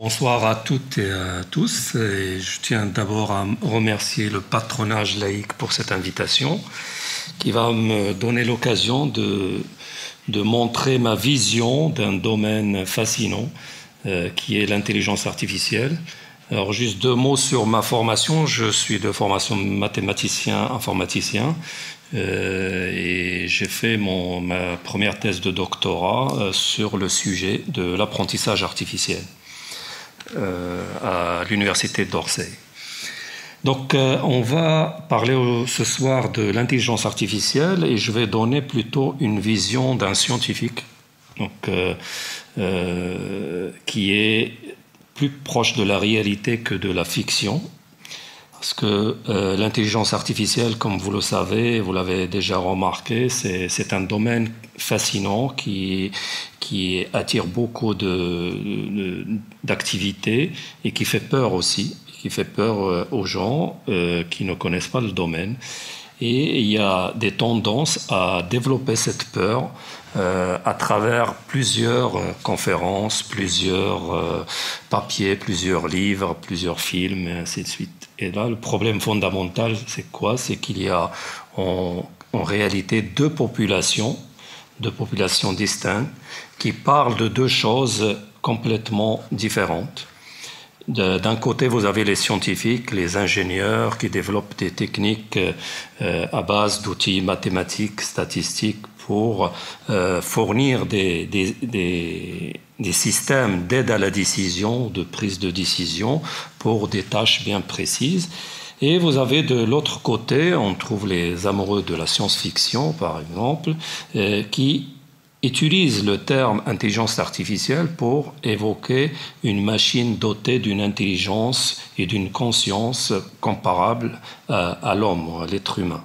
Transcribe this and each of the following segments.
Bonsoir à toutes et à tous. Je tiens d'abord à remercier le patronage laïque pour cette invitation qui va me donner l'occasion de, de montrer ma vision d'un domaine fascinant euh, qui est l'intelligence artificielle. Alors juste deux mots sur ma formation. Je suis de formation mathématicien, informaticien. Euh, et j'ai fait mon, ma première thèse de doctorat euh, sur le sujet de l'apprentissage artificiel. Euh, à l'université d'Orsay. Donc euh, on va parler ce soir de l'intelligence artificielle et je vais donner plutôt une vision d'un scientifique donc, euh, qui est plus proche de la réalité que de la fiction. Parce que l'intelligence artificielle, comme vous le savez, vous l'avez déjà remarqué, c'est un domaine fascinant qui, attire beaucoup d'activités et qui fait peur aussi, qui fait peur euh, aux gens euh, qui ne connaissent pas le domaine. Et il y a des tendances à développer cette peur euh, à travers plusieurs conférences, plusieurs papiers, plusieurs livres, plusieurs films, et ainsi de suite. Et là, le problème fondamental, c'est quoi? C'est qu'il y a en, en réalité deux populations de populations distinctes qui parlent de deux choses complètement différentes. D'un côté, vous avez les scientifiques, les ingénieurs qui développent des techniques euh, à base d'outils mathématiques, statistiques pour euh, fournir des, des, des, systèmes d'aide à la décision, de prise de décision pour des tâches bien précises. Et vous avez de l'autre côté, on trouve les amoureux de la science-fiction, par exemple, euh, qui utilisent le terme intelligence artificielle pour évoquer une machine dotée d'une intelligence et d'une conscience comparable à, l'homme, à l'être humain.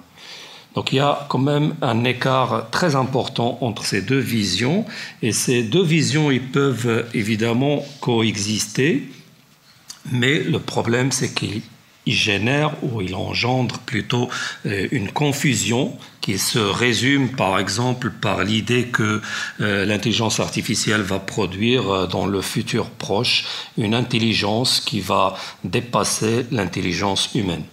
Donc il y a quand même un écart très important entre ces deux visions, et ces deux visions, ils peuvent évidemment coexister, mais le problème, c'est qu'ils il génère ou il engendre plutôt euh, une confusion qui se résume par exemple par l'idée que euh, l'intelligence artificielle va produire euh, dans le futur proche une intelligence qui va dépasser l'intelligence humaine.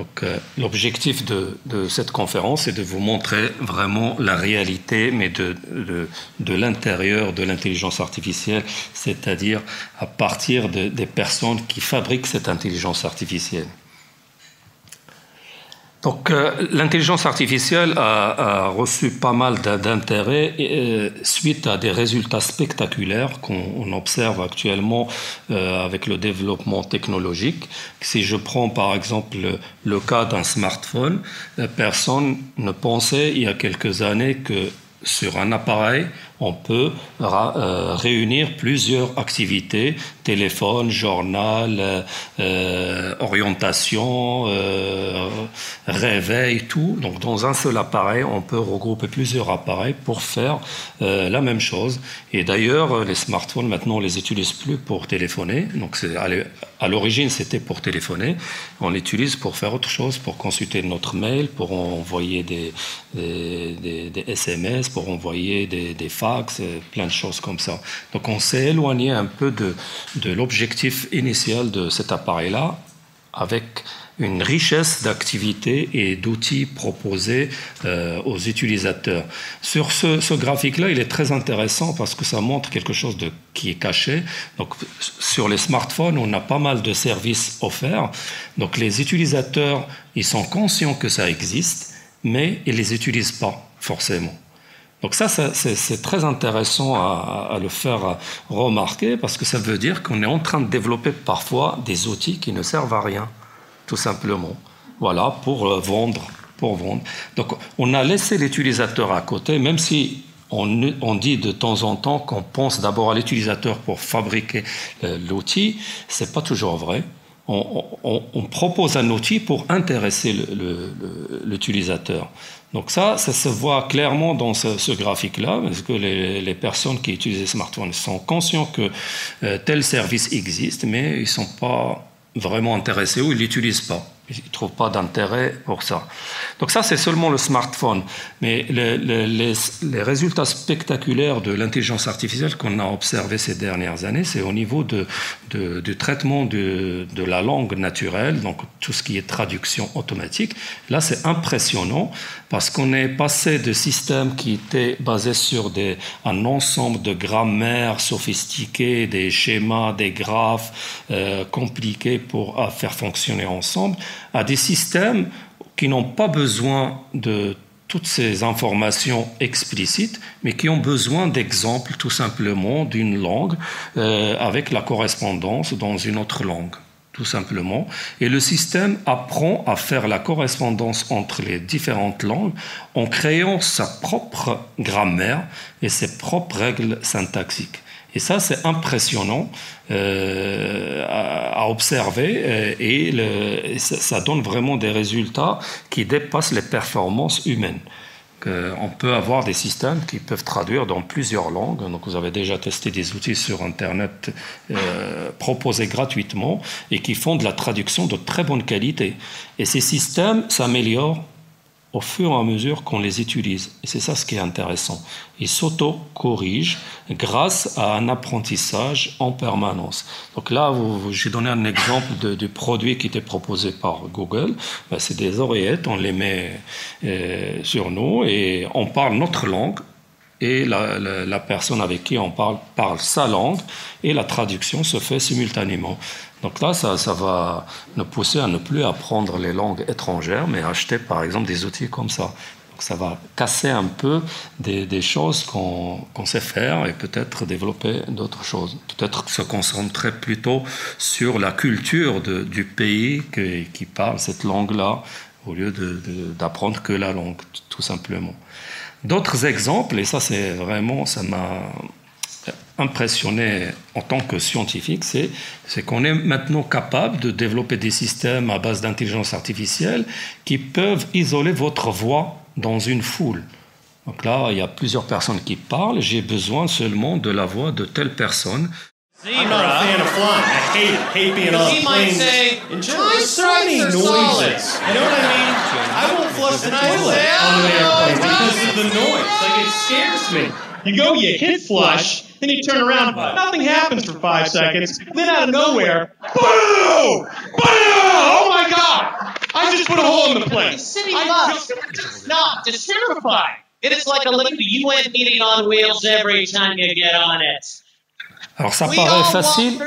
Donc, euh, l'objectif de, cette conférence est de vous montrer vraiment la réalité, mais de, de, l'intérieur de l'intelligence artificielle, c'est-à-dire à partir des personnes qui fabriquent cette intelligence artificielle. Donc, euh, l'intelligence artificielle a, reçu pas mal d'intérêt euh, suite à des résultats spectaculaires qu'on observe actuellement euh, avec le développement technologique. Si je prends par exemple le cas d'un smartphone, personne ne pensait il y a quelques années que sur un appareil, on peut euh, réunir plusieurs activités, téléphone, journal, euh, euh, orientation, réveil, tout. Donc dans un seul appareil, on peut regrouper plusieurs appareils pour faire la même chose. Et d'ailleurs, les smartphones, maintenant, on les utilise plus pour téléphoner. Donc à l'origine, c'était pour téléphoner. On l'utilise pour faire autre chose, pour consulter notre mail, pour envoyer des, SMS, pour envoyer des, des plein de choses comme ça. Donc on s'est éloigné un peu de, l'objectif initial de cet appareil-là, avec une richesse d'activités et d'outils proposés euh, aux utilisateurs. Sur ce, graphique-là, il est très intéressant parce que ça montre quelque chose de, qui est caché. Donc, sur les smartphones, on a pas mal de services offerts. Donc, les utilisateurs, ils sont conscients que ça existe, mais ils les utilisent pas forcément. Donc ça, c'est très intéressant à, le faire remarquer parce que ça veut dire qu'on est en train de développer parfois des outils qui ne servent à rien, tout simplement. Voilà, pour euh, vendre, pour vendre. Donc on a laissé l'utilisateur à côté, même si on, dit de temps en temps qu'on pense d'abord à l'utilisateur pour fabriquer euh, l'outil, c'est pas toujours vrai. On, propose un outil pour intéresser l'utilisateur. Donc ça, ça se voit clairement dans ce, graphique-là, parce que les, personnes qui utilisent les smartphones sont conscients que euh, tel service existe, mais ils ne sont pas vraiment intéressés ou ils ne l'utilisent pas? Ils ne trouvent pas d'intérêt pour ça. Donc ça, c'est seulement le smartphone. Mais les, résultats spectaculaires de l'intelligence artificielle qu'on a observés ces dernières années, c'est au niveau du traitement de, la langue naturelle, donc tout ce qui est traduction automatique. Là, c'est impressionnant parce qu'on est passé de systèmes qui étaient basés sur un ensemble de grammaire sophistiquées, des schémas, des graphes euh, compliqués pour faire fonctionner ensemble, à des systèmes qui n'ont pas besoin de toutes ces informations explicites, mais qui ont besoin d'exemples tout simplement d'une langue euh, avec la correspondance dans une autre langue, tout simplement. Et le système apprend à faire la correspondance entre les différentes langues en créant sa propre grammaire et ses propres règles syntaxiques. Et ça, c'est impressionnant euh, à, observer euh, et, ça, donne vraiment des résultats qui dépassent les performances humaines. on peut avoir des systèmes qui peuvent traduire dans plusieurs langues. Donc, vous avez déjà testé des outils sur Internet euh, proposés gratuitement et qui font de la traduction de très bonne qualité. Et ces systèmes s'améliorent au fur et à mesure qu'on les utilise. Et c'est ça ce qui est intéressant. Ils s'auto-corrigent grâce à un apprentissage en permanence. Donc là, j'ai donné un exemple du produit qui était proposé par Google. Ben, c'est des oreillettes, on les met euh, sur nous et on parle notre langue et la, la, personne avec qui on parle parle sa langue et la traduction se fait simultanément. Donc là, ça, va nous pousser à ne plus apprendre les langues étrangères, mais acheter par exemple des outils comme ça. Donc ça va casser un peu des, choses qu'on sait faire et peut-être développer d'autres choses. Peut-être se concentrer plutôt sur la culture du pays qui, parle cette langue-là au lieu d'apprendre que la langue, tout simplement. D'autres exemples, et ça c'est vraiment, ça m'a impressionné en tant que scientifique, c'est, qu'on est maintenant capable de développer des systèmes à base d'intelligence artificielle qui peuvent isoler votre voix dans une foule. Donc là, il y a plusieurs personnes qui parlent, j'ai besoin seulement de la voix de telle personne. I'm not a fan of flying. I hate it. Hate being on he might say, and just so many noises. You know what I mean? I won't flush the toilet on an airplane because of the noise. Like it scares me. You go, you hit flush, then you turn around, nothing happens for five seconds, then out of nowhere, boom! Boom! Oh my god! I just put a hole in the place. The city bus is not to terrify. It is like a little UN meeting on wheels every time you get on it. Alors ça paraît facile,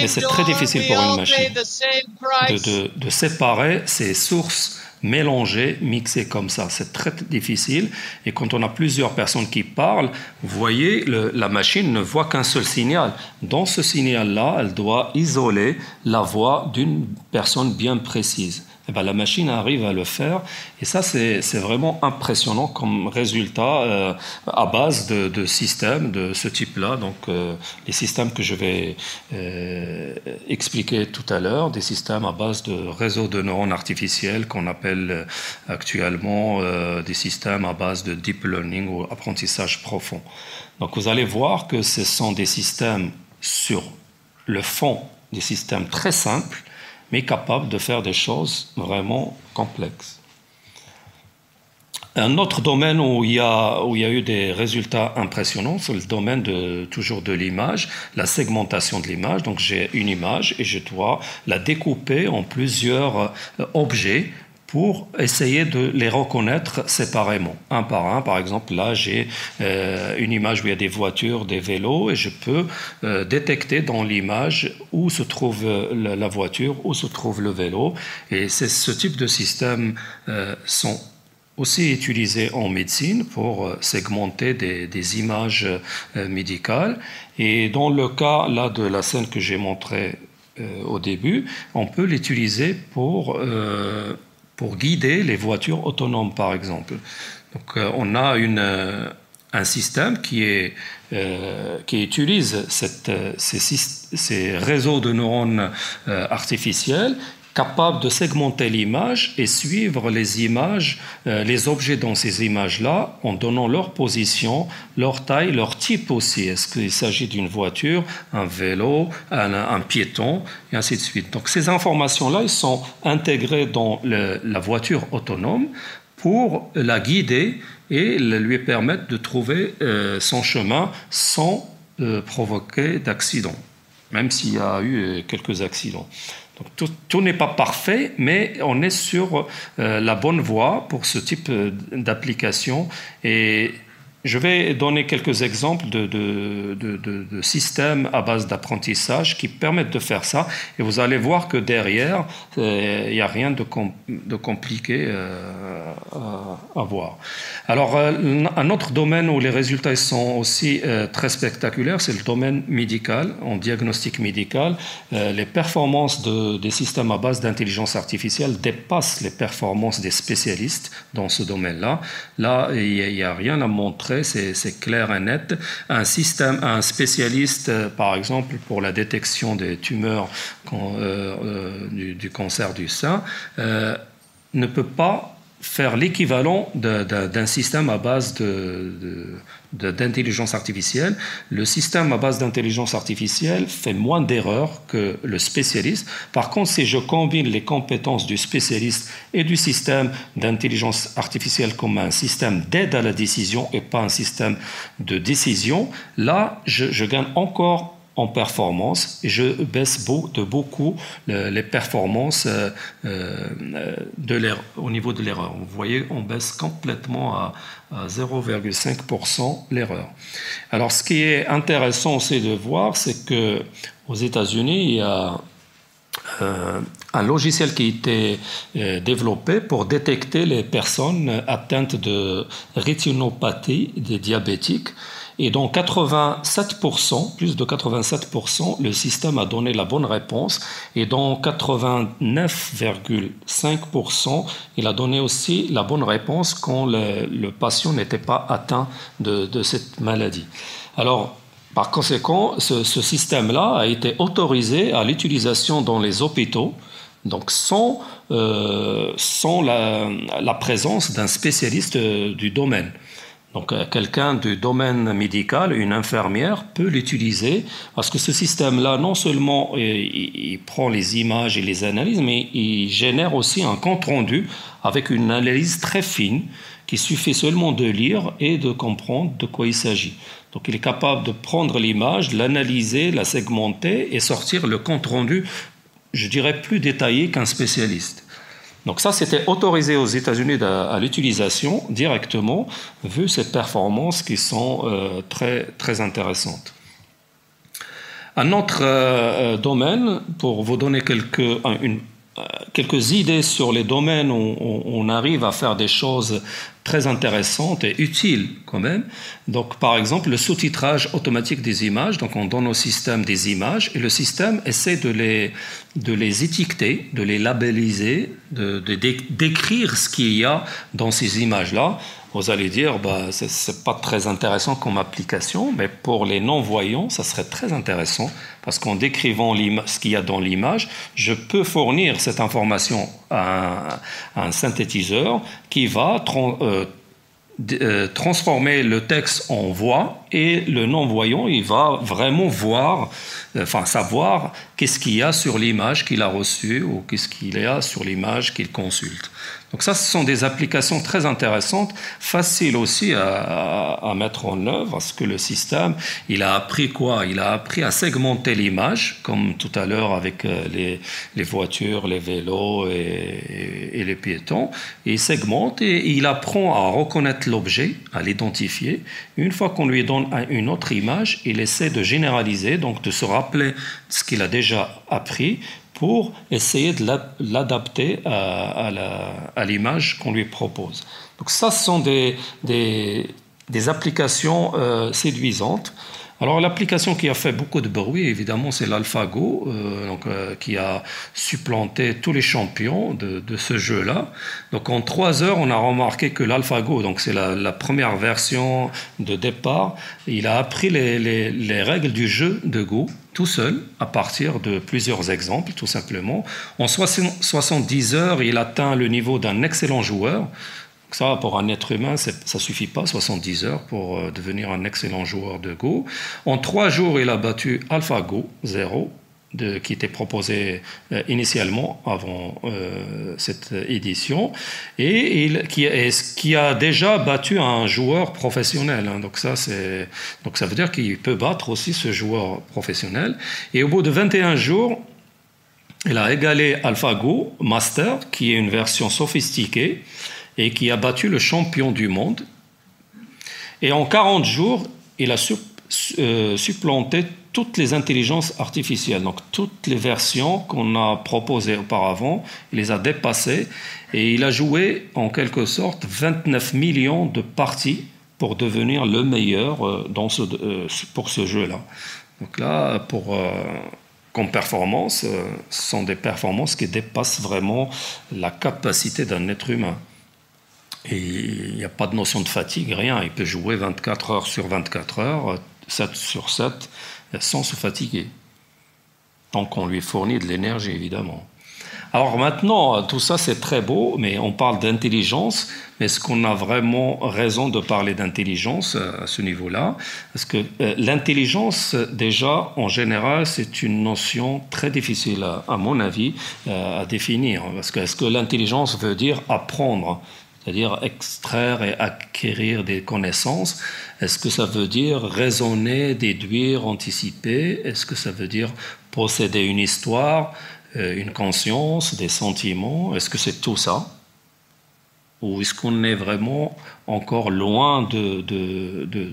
mais c'est très difficile pour une machine de, de, de séparer ces sources mélangées, mixées comme ça. C'est très difficile. Et quand on a plusieurs personnes qui parlent, vous voyez, la machine ne voit qu'un seul signal. Dans ce signal-là, elle doit isoler la voix d'une personne bien précise. Eh ben, la machine arrive à le faire. Et ça, c'est vraiment impressionnant comme résultat euh, à base de, de, systèmes de ce type-là. Donc, euh, les systèmes que je vais euh, expliquer tout à l'heure, des systèmes à base de réseaux de neurones artificiels qu'on appelle actuellement des systèmes à base de deep learning ou apprentissage profond. Donc, vous allez voir que ce sont des systèmes sur le fond, des systèmes très simples mais capable de faire des choses vraiment complexes. Un autre domaine où il, y a, eu des résultats impressionnants, c'est le domaine de, toujours de l'image, la segmentation de l'image. Donc j'ai une image et je dois la découper en plusieurs euh, objets pour essayer de les reconnaître séparément, un par un. Par exemple, là, j'ai euh, une image où il y a des voitures, des vélos, et je peux euh, détecter dans l'image où se trouve euh, la, voiture, où se trouve le vélo. Et ce type de systèmes sont aussi utilisés en médecine pour segmenter des, des images médicales. Et dans le cas là de la scène que j'ai montrée au début, on peut l'utiliser pour pour guider les voitures autonomes, par exemple. Donc, euh, on a euh, un système qui, euh, utilise ces, réseaux de neurones artificiels capable de segmenter l'image et suivre les images, euh, les objets dans ces images-là, en donnant leur position, leur taille, leur type aussi. Est-ce qu'il s'agit d'une voiture, un vélo, un, piéton, et ainsi de suite. Donc ces informations-là, elles sont intégrées dans la voiture autonome pour la guider et lui permettre de trouver euh, son chemin sans euh, provoquer d'accident. même s'il y a eu quelques accidents. Tout, n'est pas parfait, mais on est sur la bonne voie pour ce type d'application. Et je vais donner quelques exemples de, systèmes à base d'apprentissage qui permettent de faire ça. Et vous allez voir que derrière, euh, il n'y a rien de, compliqué euh, à, voir. Alors, euh, un autre domaine où les résultats sont aussi très spectaculaires, c'est le domaine médical, en diagnostic médical. les performances des systèmes à base d'intelligence artificielle dépassent les performances des spécialistes dans ce domaine-là. Là, il n'y a rien à montrer c'est clair et net. Un système, un spécialiste, euh, par exemple, pour la détection des tumeurs euh, euh, du, cancer du sein, ne peut pas faire l'équivalent d'un système à base d'intelligence artificielle. Le système à base d'intelligence artificielle fait moins d'erreurs que le spécialiste. Par contre, si je combine les compétences du spécialiste et du système d'intelligence artificielle comme un système d'aide à la décision et pas un système de décision, là, je, je gagne encore en performance je baisse de beaucoup les performances euh, euh, de au niveau de l'erreur. Vous voyez, on baisse complètement à, 0,5% l'erreur. Alors, ce qui est intéressant aussi de voir, c'est que aux États-Unis, il y a euh, un logiciel qui a été développé pour détecter les personnes atteintes de rétinopathie des diabétiques et dans 87%, plus de 87%, le système a donné la bonne réponse. Et dans 89,5%, il a donné aussi la bonne réponse quand le, patient n'était pas atteint de, cette maladie. Alors, par conséquent, ce, système-là a été autorisé à l'utilisation dans les hôpitaux, donc sans, euh, sans la, présence d'un spécialiste euh, du domaine. Donc euh, quelqu'un du domaine médical, une infirmière, peut l'utiliser parce que ce système-là, non seulement euh, il, prend les images et les analyses, mais il génère aussi un compte rendu avec une analyse très fine qui suffit seulement de lire et de comprendre de quoi il s'agit. Donc il est capable de prendre l'image, l'analyser, la segmenter et sortir le compte rendu, je dirais, plus détaillé qu'un spécialiste. Donc ça, c'était autorisé aux États-Unis à, l'utilisation directement, vu ces performances qui sont euh, très, très intéressantes. Un autre euh, euh, domaine, pour vous donner quelques, quelques idées sur les domaines où on arrive à faire des choses très intéressantes et utiles quand même. Donc, par exemple, le sous-titrage automatique des images. Donc, on donne au système des images et le système essaie de les, de les étiqueter, de les labelliser, de, de décrire ce qu'il y a dans ces images-là vous allez dire, bah, ce n'est pas très intéressant comme application, mais pour les non-voyants, ça serait très intéressant, parce qu'en décrivant ce qu'il y a dans l'image, je peux fournir cette information à un, synthétiseur qui va euh, euh, transformer le texte en voix et le non-voyant, il va vraiment voir, euh, savoir qu'est-ce qu'il y a sur l'image qu'il a reçue ou qu'est-ce qu'il y a sur l'image qu'il consulte. Donc ça, ce sont des applications très intéressantes, faciles aussi à, mettre en œuvre, parce que le système, il a appris quoi? Il a appris à segmenter l'image, comme tout à l'heure avec euh, les, voitures, les vélos et, les piétons. il segmente et il apprend à reconnaître l'objet, à l'identifier. Une fois qu'on lui donne une autre image, il essaie de généraliser, donc de se rappeler ce qu'il a déjà appris pour essayer de l'adapter à, l'image qu'on lui propose. Donc ça, ce sont des, applications euh, séduisantes. Alors l'application qui a fait beaucoup de bruit, évidemment, c'est l'AlphaGo, euh, euh, qui a supplanté tous les champions de, ce jeu-là. Donc en trois heures, on a remarqué que l'AlphaGo, donc c'est la, première version de départ, il a appris les, règles du jeu de Go tout seul, à partir de plusieurs exemples, tout simplement. En 70 heures, il atteint le niveau d'un excellent joueur. Ça, pour un être humain, ça suffit pas, 70 heures, pour euh, devenir un excellent joueur de Go. En trois jours, il a battu AlphaGo 0 qui était proposé euh, initialement avant euh, cette édition et qui, a déjà battu un joueur professionnel. Hein. Donc, ça, donc ça veut dire qu'il peut battre aussi ce joueur professionnel. Et au bout de 21 jours, il a égalé AlphaGo Master, qui est une version sophistiquée et qui a battu le champion du monde. Et en 40 jours, il a euh, supplanté toutes les intelligences artificielles, donc toutes les versions qu'on a proposées auparavant, il les a dépassées et il a joué en quelque sorte 29 millions de parties pour devenir le meilleur euh, euh, pour ce jeu-là. Donc là, pour, comme performance, ce sont des performances qui dépassent vraiment la capacité d'un être humain. Il n'y a pas de notion de fatigue, rien. Il peut jouer 24 heures sur 24 heures, 7 sur 7, sans se fatiguer. Tant qu'on lui fournit de l'énergie, évidemment. Alors maintenant, tout ça c'est très beau, mais on parle d'intelligence, mais est-ce qu'on a vraiment raison de parler d'intelligence à ce niveau-là? Parce que euh, l'intelligence, déjà, en général, c'est une notion très difficile, à, mon avis, euh, à définir. Parce que est-ce que l'intelligence veut dire apprendre? C'est-à-dire extraire et acquérir des connaissances. Est-ce que ça veut dire raisonner, déduire, anticiper? Est-ce que ça veut dire posséder une histoire, euh, une conscience, des sentiments? Est-ce que c'est tout ça? Ou est-ce qu'on est vraiment encore loin de, de de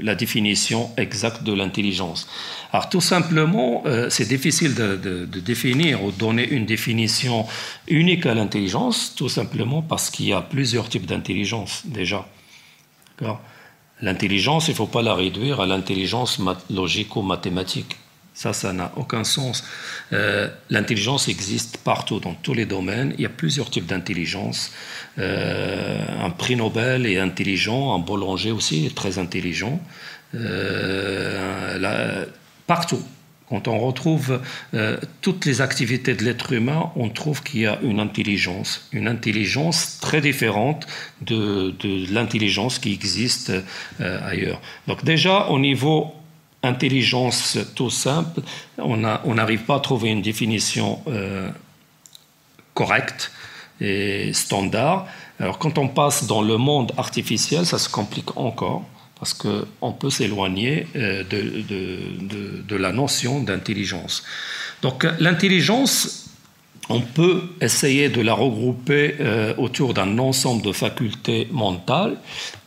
la définition exacte de l'intelligence. Alors tout simplement, euh, c'est difficile de, définir ou donner une définition unique à l'intelligence, tout simplement parce qu'il y a plusieurs types d'intelligence déjà. L'intelligence, il ne faut pas la réduire à l'intelligence logico-mathématique. Ça, ça n'a aucun sens. Euh, l'intelligence existe partout, dans tous les domaines. Il y a plusieurs types d'intelligence. Euh, un prix Nobel est intelligent, un boulanger aussi est très intelligent. Euh, partout. Quand on retrouve toutes les activités de l'être humain, on trouve qu'il y a une intelligence, une intelligence très différente de, de l'intelligence qui existe ailleurs. Donc déjà, au niveau intelligence tout simple, on n'arrive pas à trouver une définition euh, correcte et standard. Alors quand on passe dans le monde artificiel, ça se complique encore parce qu'on peut s'éloigner euh, de, la notion d'intelligence. Donc l'intelligence, on peut essayer de la regrouper euh, autour d'un ensemble de facultés mentales,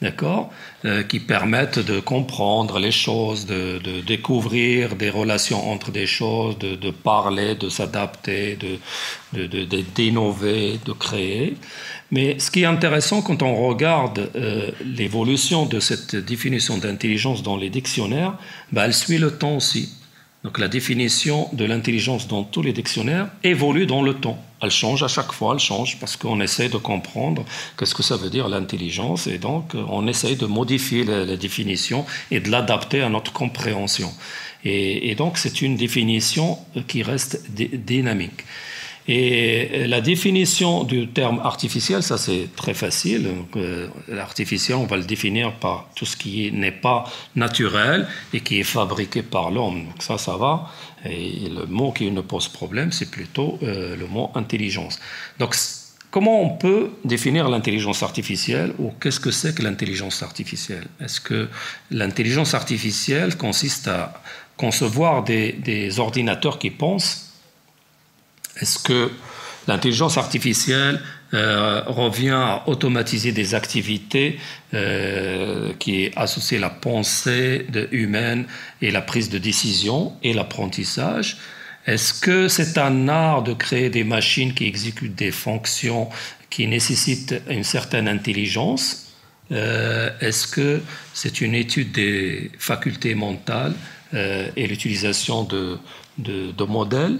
d'accord, euh, qui permettent de comprendre les choses, de, découvrir des relations entre des choses, de, parler, de s'adapter, d'innover, de, créer. Mais ce qui est intéressant quand on regarde euh, l'évolution de cette définition d'intelligence dans les dictionnaires, bah, elle suit le temps aussi. Donc la définition de l'intelligence dans tous les dictionnaires évolue dans le temps. Elle change à chaque fois, elle change parce qu'on essaie de comprendre qu'est-ce que ça veut dire l'intelligence et donc on essaie de modifier la, définition et de l'adapter à notre compréhension. Et, donc c'est une définition qui reste dynamique. Et la définition du terme artificiel, ça c'est très facile. Euh, l'artificiel, on va le définir par tout ce qui n'est pas naturel et qui est fabriqué par l'homme. Donc ça, ça va. Et le mot qui ne pose problème, c'est plutôt euh, le mot intelligence. Donc comment on peut définir l'intelligence artificielle ou qu'est-ce que c'est que l'intelligence artificielle? Est-ce que l'intelligence artificielle consiste à concevoir des ordinateurs qui pensent est-ce que l'intelligence artificielle euh, revient à automatiser des activités euh, qui à la pensée humaine et la prise de décision et l'apprentissage? Est-ce que c'est un art de créer des machines qui exécutent des fonctions qui nécessitent une certaine intelligence? Euh, Est-ce que c'est une étude des facultés mentales et l'utilisation de, de modèles?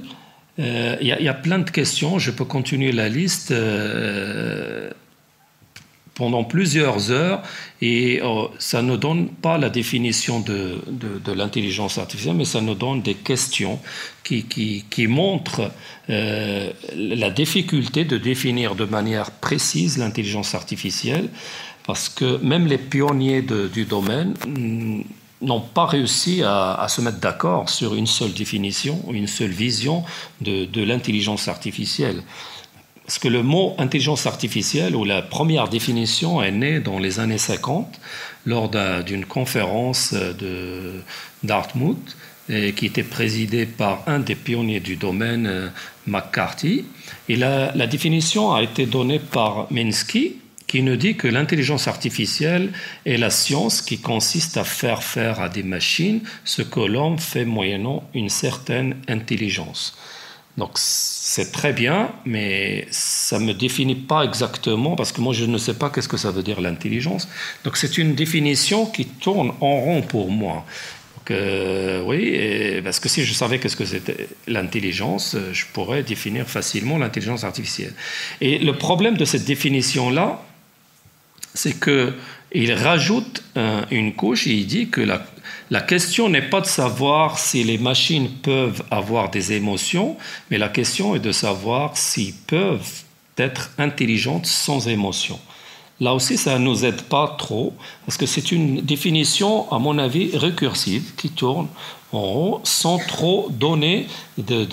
Euh, il y, a plein de questions, je peux continuer la liste euh, pendant plusieurs heures. Et oh, ça ne donne pas la définition de, l'intelligence artificielle, mais ça nous donne des questions qui, montrent euh, la difficulté de définir de manière précise l'intelligence artificielle, parce que même les pionniers du domaine n'ont pas réussi à, se mettre d'accord sur une seule définition, une seule vision de, l'intelligence artificielle. Parce que le mot intelligence artificielle, ou la première définition, est née dans les années 50 lors d'une conférence de Dartmouth qui était présidée par un des pionniers du domaine, euh, McCarthy. Et la définition a été donnée par Minsky, qui nous dit que l'intelligence artificielle est la science qui consiste à faire faire à des machines ce que l'homme fait moyennant une certaine intelligence. Donc c'est très bien, mais ça ne me définit pas exactement, parce que moi je ne sais pas qu'est-ce que ça veut dire l'intelligence. Donc c'est une définition qui tourne en rond pour moi. Euh, oui, parce que si je savais qu'est-ce que c'était l'intelligence, je pourrais définir facilement l'intelligence artificielle. Et le problème de cette définition-là, c'est qu'il rajoute une couche et il dit que la, la question n'est pas de savoir si les machines peuvent avoir des émotions, mais la question est de savoir s'ils peuvent être intelligentes sans émotion. Là aussi, ça ne nous aide pas trop, parce que c'est une définition, à mon avis, récursive, qui tourne en rond, sans trop donner de,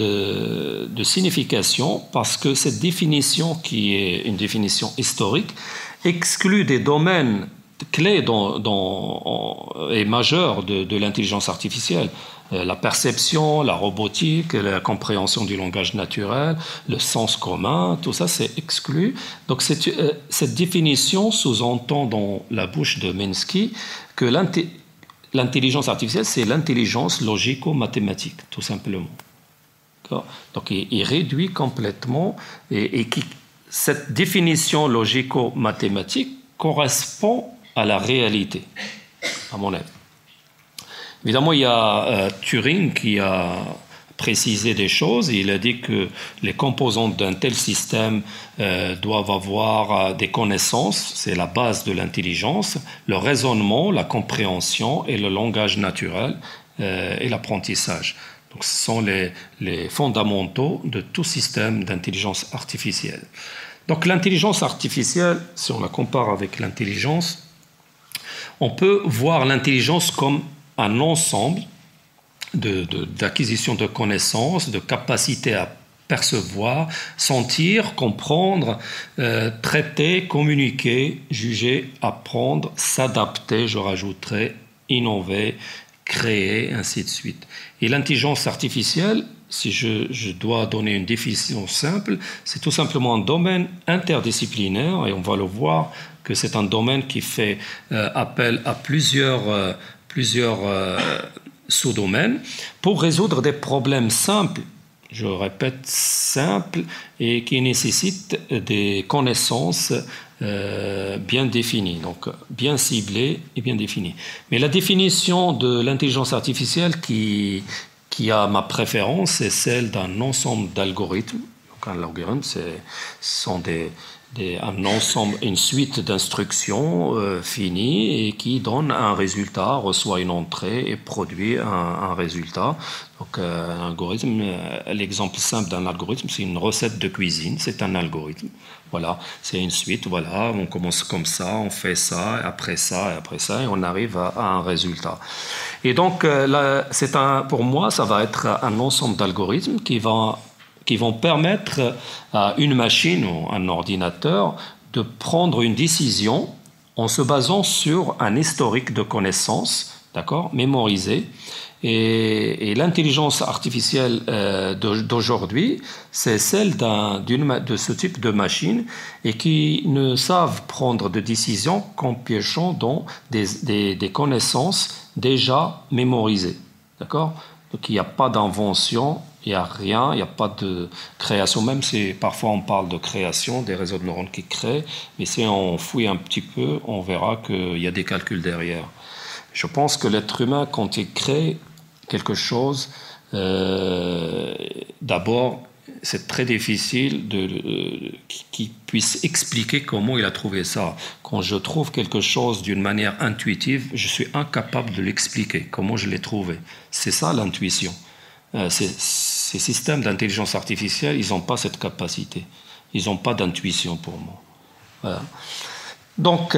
de signification, parce que cette définition, qui est une définition historique, exclut des domaines clés et majeurs de, l'intelligence artificielle. Euh, la perception, la robotique, la compréhension du langage naturel, le sens commun, tout ça c'est exclu. Donc euh, cette définition sous-entend dans la bouche de Minsky que l'intelligence artificielle c'est l'intelligence logico-mathématique, tout simplement. Donc il, réduit complètement et, et qui, cette définition logico-mathématique correspond à la réalité, à mon avis. Évidemment, il y a euh, Turing qui a précisé des choses. Il a dit que les composantes d'un tel système euh, doivent avoir euh, des connaissances, c'est la base de l'intelligence, le raisonnement, la compréhension et le langage naturel et l'apprentissage. Donc, ce sont les, fondamentaux de tout système d'intelligence artificielle. Donc l'intelligence artificielle, si on la compare avec l'intelligence, on peut voir l'intelligence comme un ensemble d'acquisition de, connaissances, de capacité à percevoir, sentir, comprendre, euh, traiter, communiquer, juger, apprendre, s'adapter, je rajouterai, innover, créer, ainsi de suite. Et l'intelligence artificielle, si je, dois donner une définition simple, c'est tout simplement un domaine interdisciplinaire, et on va le voir que c'est un domaine qui fait euh, appel à plusieurs, euh, plusieurs euh, sous-domaines pour résoudre des problèmes simples, je répète, simples, et qui nécessitent des connaissances bien définies, donc bien ciblées et bien définies. Mais la définition de l'intelligence artificielle qui, qui a ma préférence, c'est celle d'un ensemble d'algorithmes. un algorithme, ce sont des, un ensemble, une suite d'instructions euh, finies et qui donne un résultat, reçoit une entrée et produit un, résultat. Donc, euh, un algorithme, euh, l'exemple simple d'un algorithme, c'est une recette de cuisine, c'est un algorithme. Voilà, c'est une suite, voilà, on commence comme ça, on fait ça, après ça, après ça, et on arrive à, un résultat. Et donc, euh, là, un, pour moi, ça va être un ensemble d'algorithmes qui, vont, qui vont permettre à une machine ou un ordinateur de prendre une décision en se basant sur un historique de connaissances, d'accord, mémorisé, et, l'intelligence artificielle euh, d'aujourd'hui, c'est celle de ce type de machine et qui ne savent prendre de décisions qu'en piégeant dans des, des, connaissances déjà mémorisées. D'accord? Donc il n'y a pas d'invention, il n'y a rien, il n'y a pas de création, même si parfois on parle de création, des réseaux de neurones qui créent, mais si on fouille un petit peu, on verra qu'il y a des calculs derrière. Je pense que l'être humain, quand il crée, quelque chose, euh, d'abord, c'est très difficile de, euh, qu'il puisse expliquer comment il a trouvé ça. Quand je trouve quelque chose d'une manière intuitive, je suis incapable de l'expliquer, comment je l'ai trouvé. C'est ça l'intuition. Euh, ces, systèmes d'intelligence artificielle, ils n'ont pas cette capacité. Ils n'ont pas d'intuition pour moi. Donc,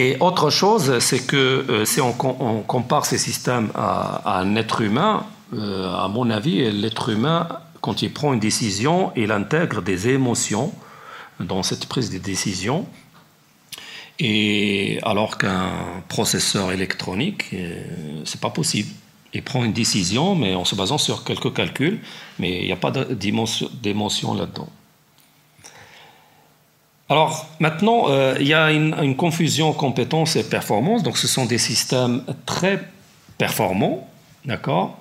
Et autre chose, c'est que si on, compare ces systèmes à, un être humain, à mon avis, l'être humain, quand il prend une décision, il intègre des émotions dans cette prise de décision. Et alors qu'un processeur électronique, c'est pas possible. Il prend une décision, mais en se basant sur quelques calculs, mais il n'y a pas d'émotion là-dedans. Alors maintenant, euh, il y a une, confusion compétences et performance. Donc ce sont des systèmes très performants, d'accord?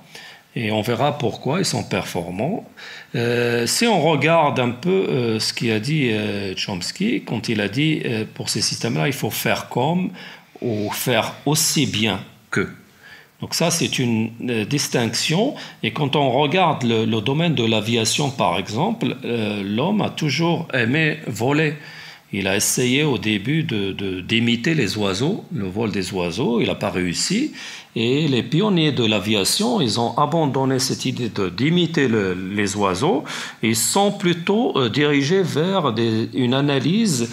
Et on verra pourquoi ils sont performants. Euh, si on regarde un peu euh, ce qu'il a dit Chomsky, quand il a dit pour ces systèmes-là, il faut faire comme ou faire aussi bien que. Donc ça, c'est une euh, distinction. Et quand on regarde le, domaine de l'aviation, par exemple, euh, l'homme a toujours aimé voler. Il a essayé au début d'imiter de, les oiseaux, le vol des oiseaux. Il n'a pas réussi. Et les pionniers de l'aviation, ils ont abandonné cette idée d'imiter les oiseaux. Ils sont plutôt euh, dirigés vers une analyse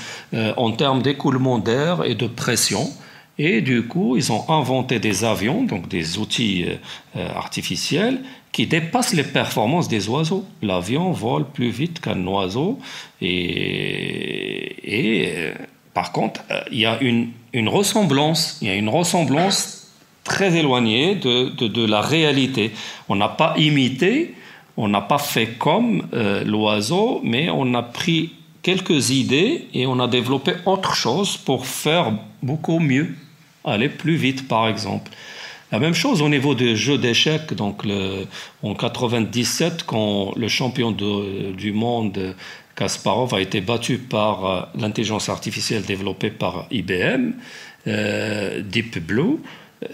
en termes d'écoulement d'air et de pression. Et du coup, ils ont inventé des avions, donc des outils euh, euh, artificiels, qui dépassent les performances des oiseaux. L'avion vole plus vite qu'un oiseau. Et, euh, par contre, il y a une, ressemblance, il y a une ressemblance très éloignée de la réalité. On n'a pas imité, on n'a pas fait comme l'oiseau, mais on a pris quelques idées et on a développé autre chose pour faire beaucoup mieux aller plus vite, par exemple. La même chose au niveau des jeux d'échecs. Donc, en 97, quand le champion du monde Kasparov a été battu par euh, l'intelligence artificielle développée par IBM, euh, Deep Blue,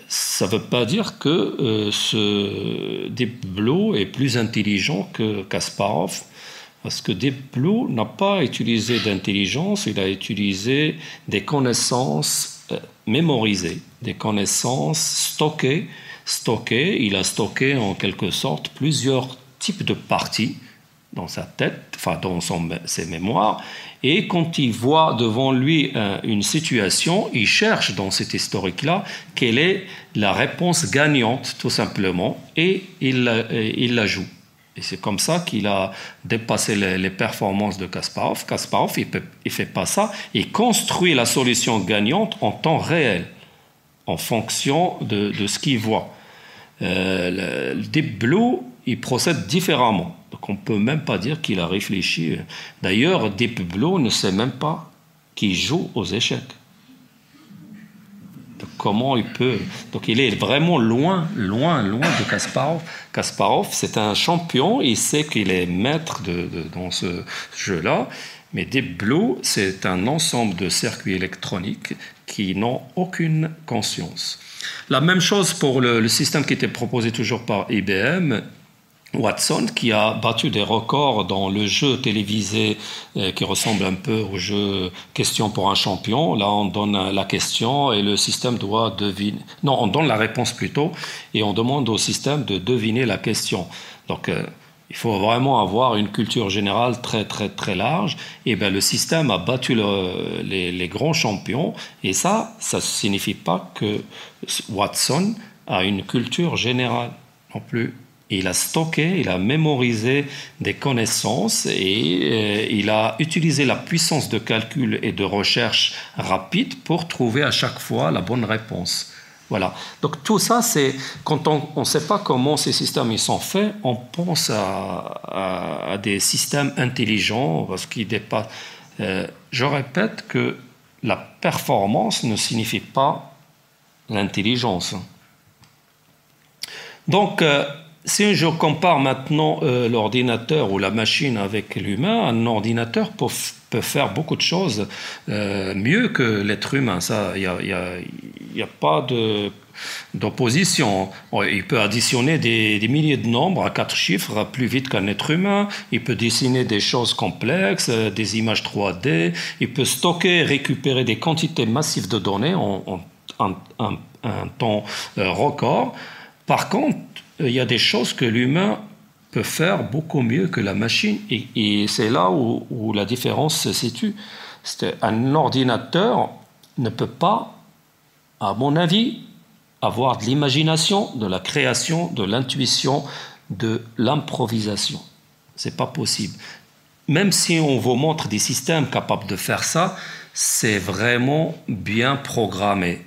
ça ne veut pas dire que euh, ce Deep Blue est plus intelligent que Kasparov, parce que Deep Blue n'a pas utilisé d'intelligence, il a utilisé des connaissances mémoriser des connaissances stockées. stockées. Il a stocké en quelque sorte plusieurs types de parties dans sa tête, enfin dans ses mémoires, et quand il voit devant lui euh, une situation, il cherche dans cet historique-là quelle est la réponse gagnante, tout simplement, et il, il la joue. Et c'est comme ça qu'il a dépassé les, performances de Kasparov. Kasparov, il ne fait pas ça. Il construit la solution gagnante en temps réel, en fonction de, ce qu'il voit. Euh, Deep Blue, il procède différemment. Donc on ne peut même pas dire qu'il a réfléchi. D'ailleurs, Deep Blue ne sait même pas qu'il joue aux échecs comment il peut. Donc il est vraiment loin, loin, loin de Kasparov. Kasparov, c'est un champion, il sait qu'il est maître de, dans ce jeu-là. Mais Deep Blue, c'est un ensemble de circuits électroniques qui n'ont aucune conscience. La même chose pour le, le, système qui était proposé toujours par IBM, Watson qui a battu des records dans le jeu télévisé euh, qui ressemble un peu au jeu question pour un champion. Là, on donne la question et le système doit deviner. Non, on donne la réponse plutôt et on demande au système de deviner la question. Donc, euh, il faut vraiment avoir une culture générale très très très large. Et bien, le système a battu les, les grands champions et ça, ça ne signifie pas que Watson a une culture générale non plus il a stocké, il a mémorisé des connaissances et euh, il a utilisé la puissance de calcul et de recherche rapide pour trouver à chaque fois la bonne réponse. Voilà. Donc tout ça, c'est quand on ne sait pas comment ces systèmes ils sont faits, on pense à, des systèmes intelligents parce qu'ils dépassent. Euh, je répète que la performance ne signifie pas l'intelligence. Donc euh, si je compare maintenant euh, l'ordinateur ou la machine avec l'humain, un ordinateur peut, faire beaucoup de choses euh, mieux que l'être humain. Il n'y a, pas d'opposition. Il peut additionner des, milliers de nombres à quatre chiffres plus vite qu'un être humain. Il peut dessiner des choses complexes, euh, des images 3D. Il peut stocker et récupérer des quantités massives de données en, un temps record. Par contre, il y a des choses que l'humain peut faire beaucoup mieux que la machine. Et, c'est là où, la différence se situe. Un ordinateur ne peut pas à mon avis, avoir de l'imagination, de la création, de l'intuition, de l'improvisation. C'est pas possible. Même si on vous montre des systèmes capables de faire ça, c'est vraiment bien programmé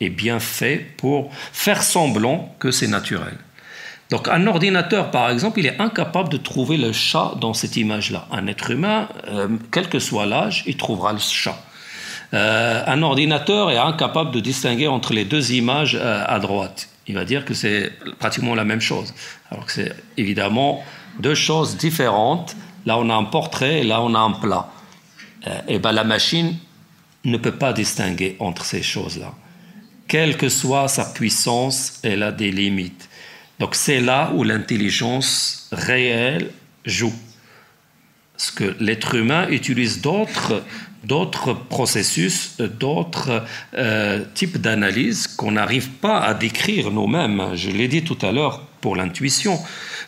et bien fait pour faire semblant que c'est naturel. Donc un ordinateur, par exemple, il est incapable de trouver le chat dans cette image-là. Un être humain, euh, quel que soit l'âge, il trouvera le chat. Euh, un ordinateur est incapable de distinguer entre les deux images euh, à droite. Il va dire que c'est pratiquement la même chose. Alors que c'est évidemment deux choses différentes. Là, on a un portrait et là, on a un plat. et ben, la machine ne peut pas distinguer entre ces choses-là. Quelle que soit sa puissance, elle a des limites. Donc c'est là où l'intelligence réelle joue. Parce que l'être humain utilise d'autres, processus, d'autres euh, types d'analyse qu'on n'arrive pas à décrire nous-mêmes. Je l'ai dit tout à l'heure pour l'intuition.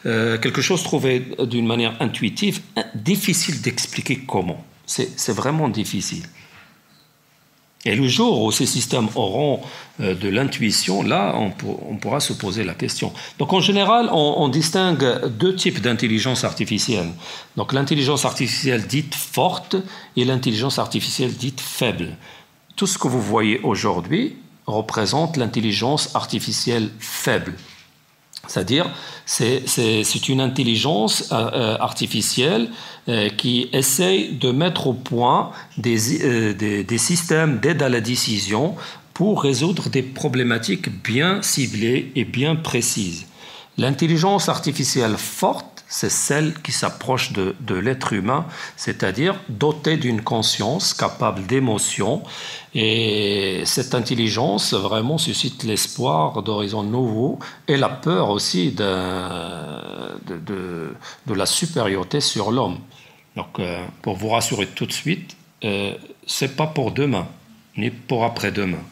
Euh, quelque chose trouvé d'une manière intuitive, difficile d'expliquer comment. C'est vraiment difficile. Et le jour où ces systèmes auront euh, de l'intuition, là, on, pourra se poser la question. Donc, en général, on, distingue deux types d'intelligence artificielle. Donc, l'intelligence artificielle dite forte et l'intelligence artificielle dite faible. Tout ce que vous voyez aujourd'hui représente l'intelligence artificielle faible. C'est-à-dire, c'est une intelligence euh, euh, artificielle euh, qui essaye de mettre au point des, des, systèmes d'aide à la décision pour résoudre des problématiques bien ciblées et bien précises. L'intelligence artificielle forte c'est celle qui s'approche de, l'être humain, c'est-à-dire dotée d'une conscience capable d'émotion. Et cette intelligence vraiment suscite l'espoir d'horizons nouveaux et la peur aussi de, de, la supériorité sur l'homme. Donc, euh, pour vous rassurer tout de suite, euh, c'est pas pour demain, ni pour après-demain.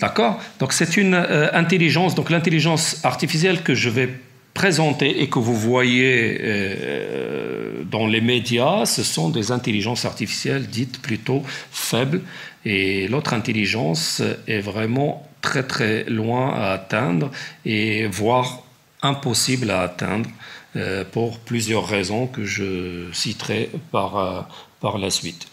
D'accord? Donc, c'est une euh, intelligence, donc l'intelligence artificielle que je vais présentées et que vous voyez euh, dans les médias, ce sont des intelligences artificielles dites plutôt faibles. Et l'autre intelligence est vraiment très très loin à atteindre et voire impossible à atteindre euh, pour plusieurs raisons que je citerai par, euh, par la suite.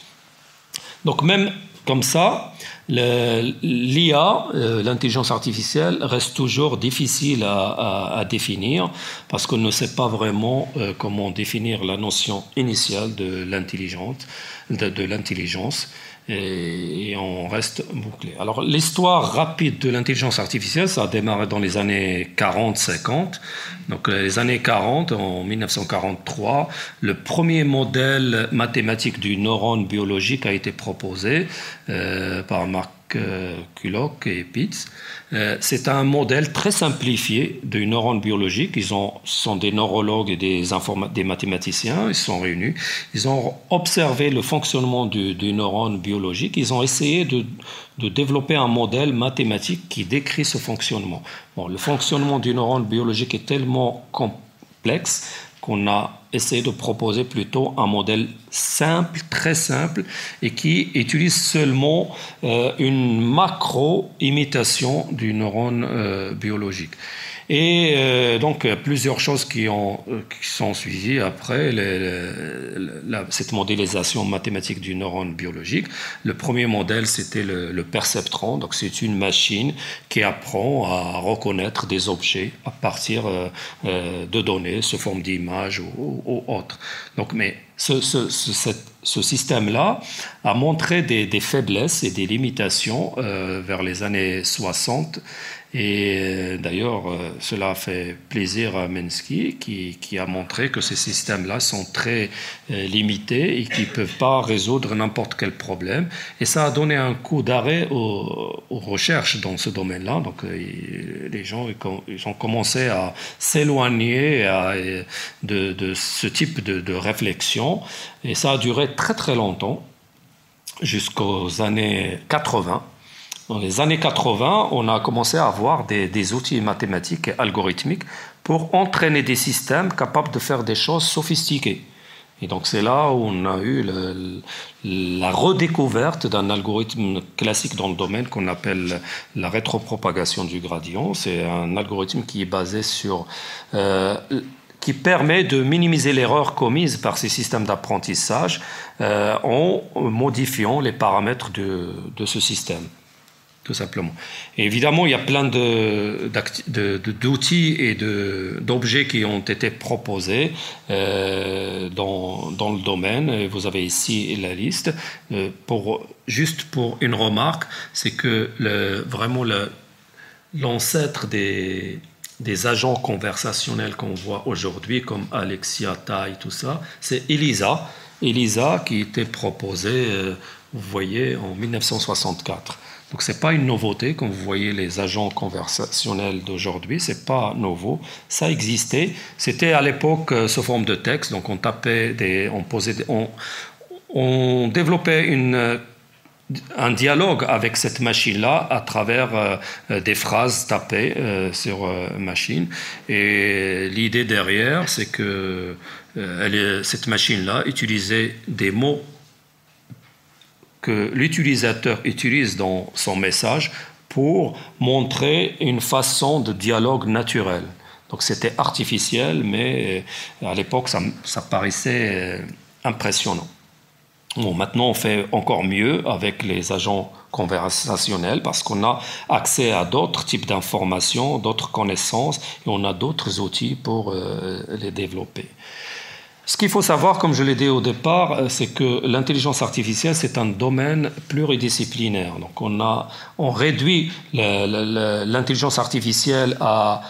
Donc même comme ça, l'IA, euh, l'intelligence artificielle, reste toujours difficile à, définir parce qu'on ne sait pas vraiment euh, comment définir la notion initiale de l'intelligence. De, l'intelligence et, on reste bouclé. Alors l'histoire rapide de l'intelligence artificielle, ça a démarré dans les années 40-50. Donc les années 40, en 1943, le premier modèle mathématique du neurone biologique a été proposé euh, par Mark euh, Kulok et Pitts. Euh, c'est un modèle très simplifié de neurones biologiques. Ils ont, sont des neurologues et des, mathématiciens. Ils sont réunis. Ils ont observé le fonctionnement du, du neurone biologique. Ils ont essayé de, de, développer un modèle mathématique qui décrit ce fonctionnement. Bon, le fonctionnement du neurone biologique est tellement complexe qu'on a essayé de proposer plutôt un modèle simple, très simple, et qui utilise seulement euh, une macro-imitation du neurone euh, biologique. Et euh, donc plusieurs choses qui, ont, euh, qui sont suivies après cette modélisation mathématique du neurone biologique. Le premier modèle, c'était le, perceptron. Donc c'est une machine qui apprend à reconnaître des objets à partir euh, de données sous forme d'images ou, ou, autres. Donc, mais ce, système-là a montré des, faiblesses et des limitations vers les années 60 et euh, d'ailleurs, euh, cela a fait plaisir à Mensky, qui, a montré que ces systèmes-là sont très euh, limités et qui ne peuvent pas résoudre n'importe quel problème. Et ça a donné un coup d'arrêt aux, recherches dans ce domaine-là. Donc, les gens ils ont commencé à s'éloigner de, ce type de, de réflexion. Et ça a duré très très longtemps, jusqu'aux années 80 dans les années 80, on a commencé à avoir des, outils mathématiques et algorithmiques pour entraîner des systèmes capables de faire des choses sophistiquées. Et donc c'est là où on a eu la redécouverte d'un algorithme classique dans le domaine qu'on appelle la rétropropagation du gradient. C'est un algorithme qui est basé sur... Euh, qui permet de minimiser l'erreur commise par ces systèmes d'apprentissage euh, en modifiant les paramètres de, de ce système tout simplement. Évidemment, il y a plein d'outils et d'objets qui ont été proposés euh, dans, le domaine. vous avez ici la liste. Euh, pour, juste pour une remarque, c'est que vraiment l'ancêtre des, agents conversationnels qu'on voit aujourd'hui, comme Alexia, Tai, tout ça, c'est ELISA. ELISA qui était proposé, euh, vous voyez, en 1964. Donc ce n'est pas une nouveauté, comme vous voyez les agents conversationnels d'aujourd'hui, ce n'est pas nouveau, ça existait. C'était à l'époque euh, sous forme de texte, donc on tapait, on, posait, on, développait euh, un dialogue avec cette machine-là à travers euh, des phrases tapées sur machine. Et l'idée derrière, c'est que cette machine-là utilisait des mots que l'utilisateur utilise dans son message pour montrer une façon de dialogue naturel. Donc c'était artificiel, mais euh, à l'époque, ça, paraissait euh, impressionnant. Bon, maintenant, on fait encore mieux avec les agents conversationnels parce qu'on a accès à d'autres types d'informations, d'autres connaissances et on a d'autres outils pour euh, les développer. Ce qu'il faut savoir, comme je l'ai dit au départ, euh, c'est que l'intelligence artificielle, c'est un domaine pluridisciplinaire. Donc on, a, on réduit l'intelligence artificielle à,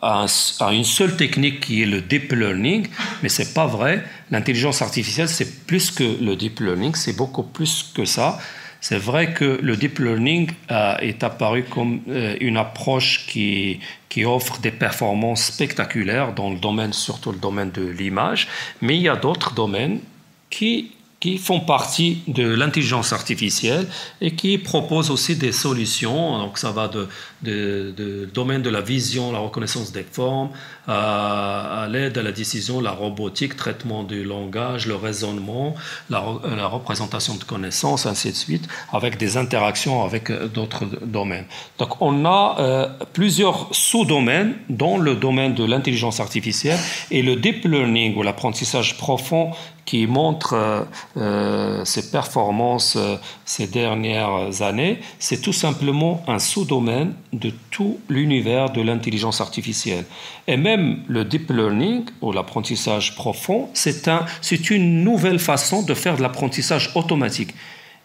à, une seule technique qui est le deep learning, mais ce n'est pas vrai. L'intelligence artificielle, c'est plus que le deep learning, c'est beaucoup plus que ça. C'est vrai que le deep learning euh, est apparu comme euh, une approche qui, qui offre des performances spectaculaires dans le domaine, surtout le domaine de l'image, mais il y a d'autres domaines qui qui font partie de l'intelligence artificielle et qui proposent aussi des solutions. Donc ça va de, de, domaine de la vision, la reconnaissance des formes, à, l'aide à la décision, la robotique, traitement du langage, le raisonnement, la, la, représentation de connaissances, ainsi de suite, avec des interactions avec euh, d'autres domaines. Donc on a euh, plusieurs sous-domaines dans le domaine de l'intelligence artificielle et le deep learning ou l'apprentissage profond qui montre euh, euh, ses performances euh, ces dernières années, c'est tout simplement un sous-domaine de tout l'univers de l'intelligence artificielle. Et même le deep learning ou l'apprentissage profond, c'est un, une nouvelle façon de faire de l'apprentissage automatique.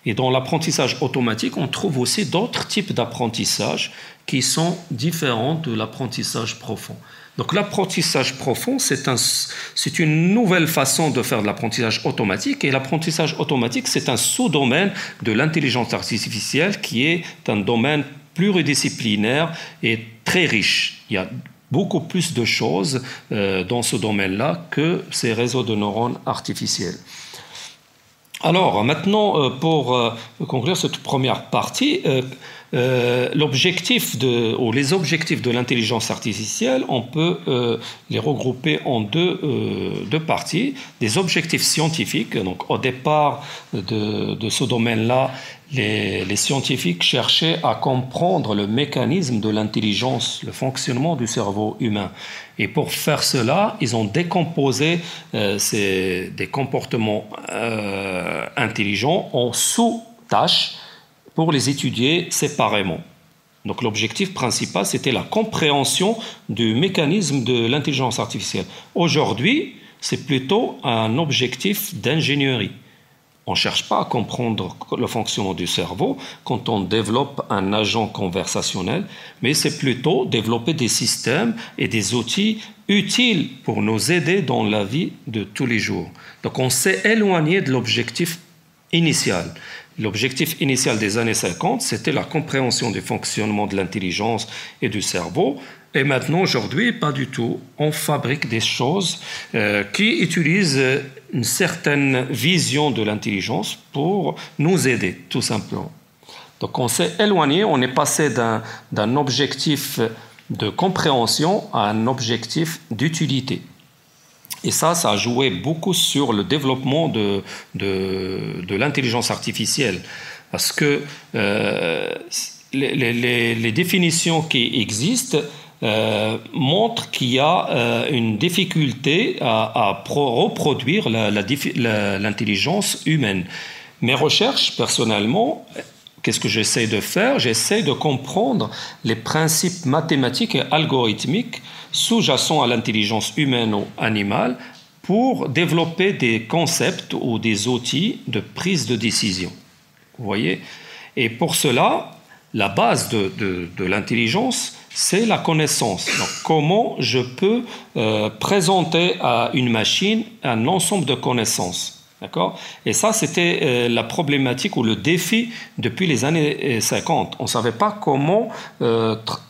Et dans l'apprentissage automatique, on trouve aussi d'autres types d'apprentissage qui sont différents de l'apprentissage profond. Donc l'apprentissage profond, c'est une nouvelle façon de faire de l'apprentissage automatique. Et l'apprentissage automatique, c'est un sous-domaine de l'intelligence artificielle qui est un domaine pluridisciplinaire et très riche. Il y a beaucoup plus de choses euh, dans ce domaine-là que ces réseaux de neurones artificiels. Alors maintenant, euh, pour euh, conclure cette première partie, l'objectif de, ou les objectifs de l'intelligence artificielle, on peut les regrouper en deux, parties. Des objectifs scientifiques, donc au départ de ce domaine-là, les, scientifiques cherchaient à comprendre le mécanisme de l'intelligence, le fonctionnement du cerveau humain. Et pour faire cela, ils ont décomposé ces, des comportements intelligents en sous-tâches pour les étudier séparément. Donc l'objectif principal, c'était la compréhension du mécanisme de l'intelligence artificielle. Aujourd'hui, c'est plutôt un objectif d'ingénierie. On ne cherche pas à comprendre le fonctionnement du cerveau quand on développe un agent conversationnel, mais c'est plutôt développer des systèmes et des outils utiles pour nous aider dans la vie de tous les jours. Donc on s'est éloigné de l'objectif initial. L'objectif initial des années 50, c'était la compréhension du fonctionnement de l'intelligence et du cerveau. Et maintenant, aujourd'hui, pas du tout. On fabrique des choses euh, qui utilisent une certaine vision de l'intelligence pour nous aider, tout simplement. Donc on s'est éloigné, on est passé d'un objectif de compréhension à un objectif d'utilité. Et ça, ça a joué beaucoup sur le développement de, de, l'intelligence artificielle. Parce que euh, les, définitions qui existent euh, montrent qu'il y a euh, une difficulté à, reproduire l'intelligence humaine. Mes recherches, personnellement, qu'est-ce que j'essaie de faire? J'essaie de comprendre les principes mathématiques et algorithmiques sous-jacents à l'intelligence humaine ou animale pour développer des concepts ou des outils de prise de décision. Vous voyez? Et pour cela, la base de, l'intelligence, c'est la connaissance. Comment je peux euh, présenter à une machine un ensemble de connaissances D'accord? Et ça, c'était euh, la problématique ou le défi depuis les années 50. Euh, On ne savait pas comment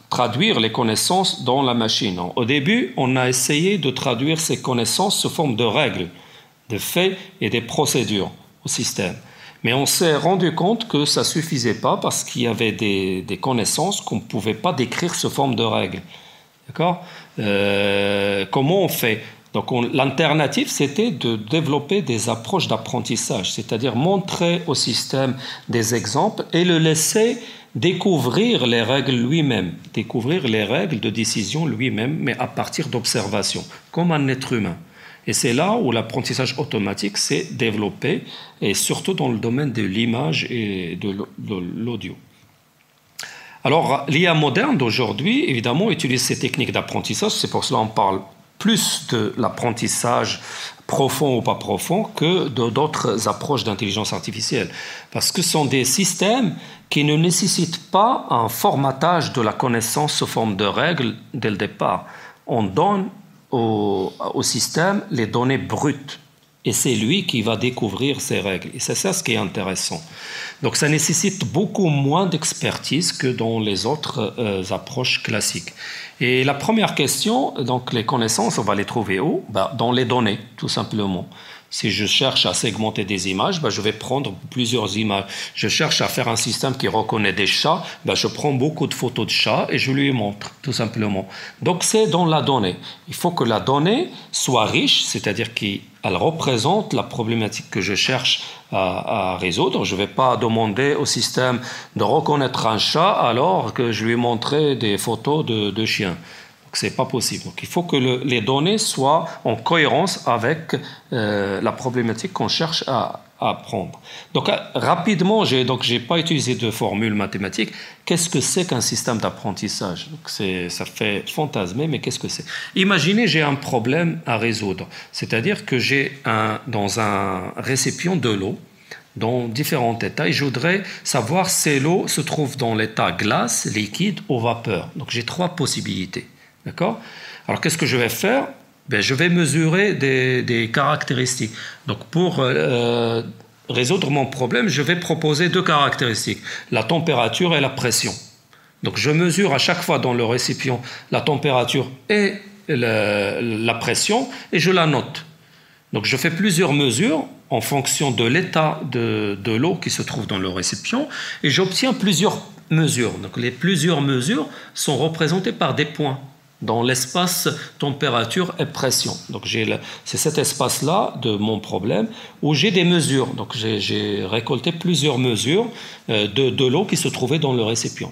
traduire les connaissances dans la machine. Au début, on a essayé de traduire ces connaissances sous forme de règles, de faits et des procédures au système. Mais on s'est rendu compte que ça suffisait pas parce qu'il y avait des, connaissances qu'on ne pouvait pas décrire sous forme de règles. D'accord? Euh, Comment on fait? Donc l'alternative, c'était de développer des approches d'apprentissage, c'est-à-dire montrer au système des exemples et le laisser découvrir les règles lui-même, découvrir les règles de décision lui-même, mais à partir d'observation, comme un être humain. Et c'est là où l'apprentissage automatique s'est développé, et surtout dans le domaine de l'image et de l'audio. Alors, l'IA moderne d'aujourd'hui, évidemment, utilise ces techniques d'apprentissage, c'est pour cela qu'on parle plus de l'apprentissage profond ou pas profond que d'autres approches d'intelligence artificielle. Parce que ce sont des systèmes qui ne nécessitent pas un formatage de la connaissance sous forme de règles dès le départ. On donne au, système les données brutes. Et c'est lui qui va découvrir ces règles. Et c'est ça ce qui est intéressant. Donc ça nécessite beaucoup moins d'expertise que dans les autres euh, approches classiques. Et la première question, donc les connaissances, on va les trouver où? Ben, Dans les données, tout simplement. Si je cherche à segmenter des images, ben, je vais prendre plusieurs images. Je cherche à faire un système qui reconnaît des chats, ben, je prends beaucoup de photos de chats et je lui montre, tout simplement. Donc c'est dans la donnée. Il faut que la donnée soit riche, c'est-à-dire qu'elle représente la problématique que je cherche à, résoudre. Je ne vais pas demander au système de reconnaître un chat alors que je lui montrais des photos de, de chiens. Ce n'est pas possible. Donc, il faut que les données soient en cohérence avec euh, la problématique qu'on cherche à, apprendre. Donc, euh, rapidement, je n'ai pas utilisé de formule mathématique. Qu'est-ce que c'est qu'un système d'apprentissage? Ça fait fantasmer, mais qu'est-ce que c'est? Imaginez, j'ai un problème à résoudre. C'est-à-dire que j'ai dans un récipient de l'eau, dans différents états et je voudrais savoir si l'eau se trouve dans l'état glace, liquide ou vapeur. Donc j'ai trois possibilités. D'accord? Alors qu'est-ce que je vais faire? Ben, Je vais mesurer des, caractéristiques. Donc pour euh, résoudre mon problème, je vais proposer deux caractéristiques, la température et la pression. Donc je mesure à chaque fois dans le récipient la température et la, pression et je la note. Donc je fais plusieurs mesures en fonction de l'état de, de l'eau qui se trouve dans le récipient et j'obtiens plusieurs mesures. Donc les plusieurs mesures sont représentées par des points dans l'espace température et pression. Donc c'est cet espace-là de mon problème où j'ai des mesures. Donc j'ai récolté plusieurs mesures euh, de, de l'eau qui se trouvait dans le récipient.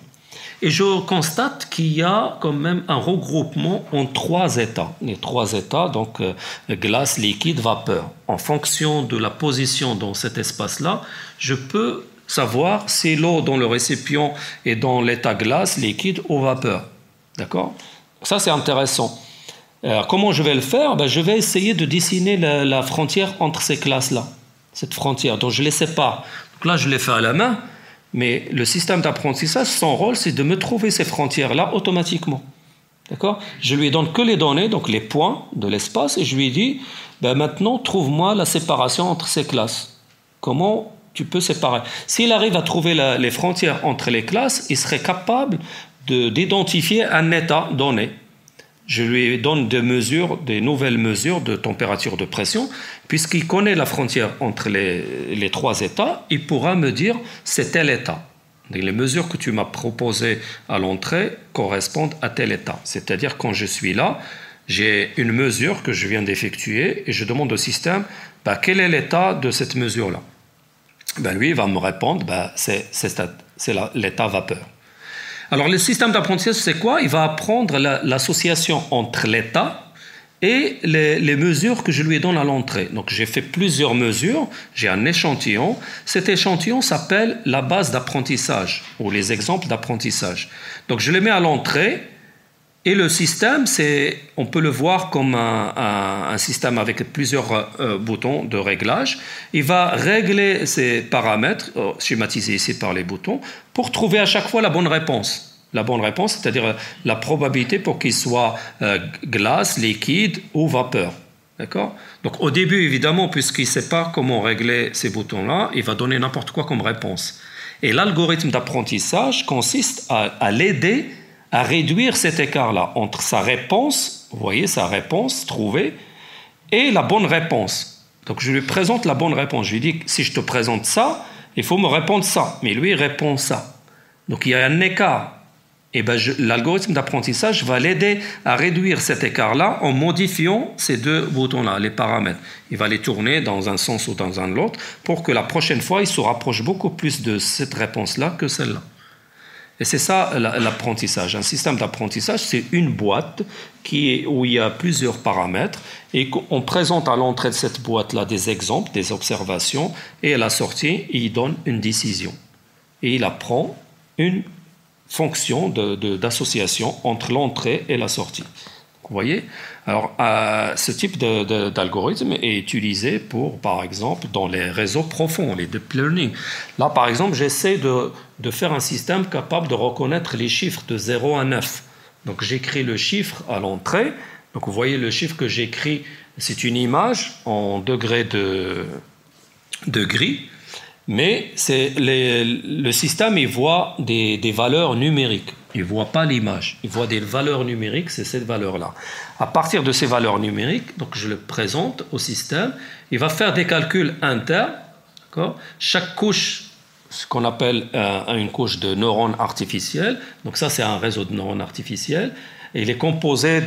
Et je constate qu'il y a quand même un regroupement en trois états. Les trois états, donc euh, glace, liquide, vapeur. En fonction de la position dans cet espace-là, je peux savoir si l'eau dans le récipient est dans l'état glace, liquide ou vapeur. D'accord? Ça, c'est intéressant. Comment je vais le faire? Ben, Je vais essayer de dessiner la, frontière entre ces classes-là, cette frontière. Donc, je les sépare. Donc là, je les fais à la main, mais le système d'apprentissage, son rôle, c'est de me trouver ces frontières-là automatiquement. D'accord? Je lui donne que les données, donc les points de l'espace, et je lui dis ben maintenant, trouve-moi la séparation entre ces classes. Comment tu peux séparer? S'il arrive à trouver les frontières entre les classes, il serait capable d'identifier un état donné. Je lui donne des mesures, des nouvelles mesures de température de pression, puisqu'il connaît la frontière entre les, trois états, il pourra me dire c'est tel état. les mesures que tu m'as proposées à l'entrée correspondent à tel état. C'est-à-dire quand je suis là, J'ai une mesure que je viens d'effectuer et je demande au système bah, quel est l'état de cette mesure-là? Ben, lui, il va me répondre bah, c'est l'état vapeur. Alors, le système d'apprentissage, c'est quoi? Il va apprendre l'association entre l'état et les, mesures que je lui donne à l'entrée. Donc j'ai fait plusieurs mesures, j'ai un échantillon. Cet échantillon s'appelle la base d'apprentissage ou les exemples d'apprentissage. Donc je les mets à l'entrée et le système, c'est, on peut le voir comme un, système avec plusieurs euh, boutons de réglage. Il va régler ces paramètres, euh, schématisés ici par les boutons, pour trouver à chaque fois la bonne réponse la bonne réponse, c'est-à-dire euh, la probabilité pour qu'il soit glace, liquide ou vapeur. D'accord? Donc au début, évidemment, puisqu'il ne sait pas comment régler ces boutons-là, il va donner n'importe quoi comme réponse. Et l'algorithme d'apprentissage consiste à, l'aider à réduire cet écart-là entre sa réponse, vous voyez, sa réponse trouvée, et la bonne réponse. Donc je lui présente la bonne réponse. Je lui dis, si je te présente ça, il faut me répondre ça. Mais lui, il répond ça. Donc il y a un écart et ben l'algorithme d'apprentissage va l'aider à réduire cet écart-là en modifiant ces deux boutons-là, les paramètres. Il va les tourner dans un sens ou dans un autre pour que la prochaine fois, il se rapproche beaucoup plus de cette réponse-là que celle-là. Et c'est ça l'apprentissage. Un système d'apprentissage, c'est une boîte qui où il y a plusieurs paramètres et on présente à l'entrée de cette boîte-là des exemples, des observations, et à la sortie, il donne une décision. Et il apprend une fonction d'association entre l'entrée et la sortie. Vous voyez? Alors, euh, ce type d'algorithme est utilisé pour, par exemple, dans les réseaux profonds, les deep learning. Là, par exemple, j'essaie de, faire un système capable de reconnaître les chiffres de 0 à 9. Donc, j'écris le chiffre à l'entrée. Donc, vous voyez le chiffre que j'écris, c'est une image en degré de, de gris mais c'est le système, il voit des, valeurs numériques. Il ne voit pas l'image. Il voit des valeurs numériques, c'est cette valeur-là. À partir de ces valeurs numériques, donc je le présente au système, il va faire des calculs internes. Chaque couche, ce qu'on appelle euh, une couche de neurones artificiels, donc ça c'est un réseau de neurones artificiels, il est composé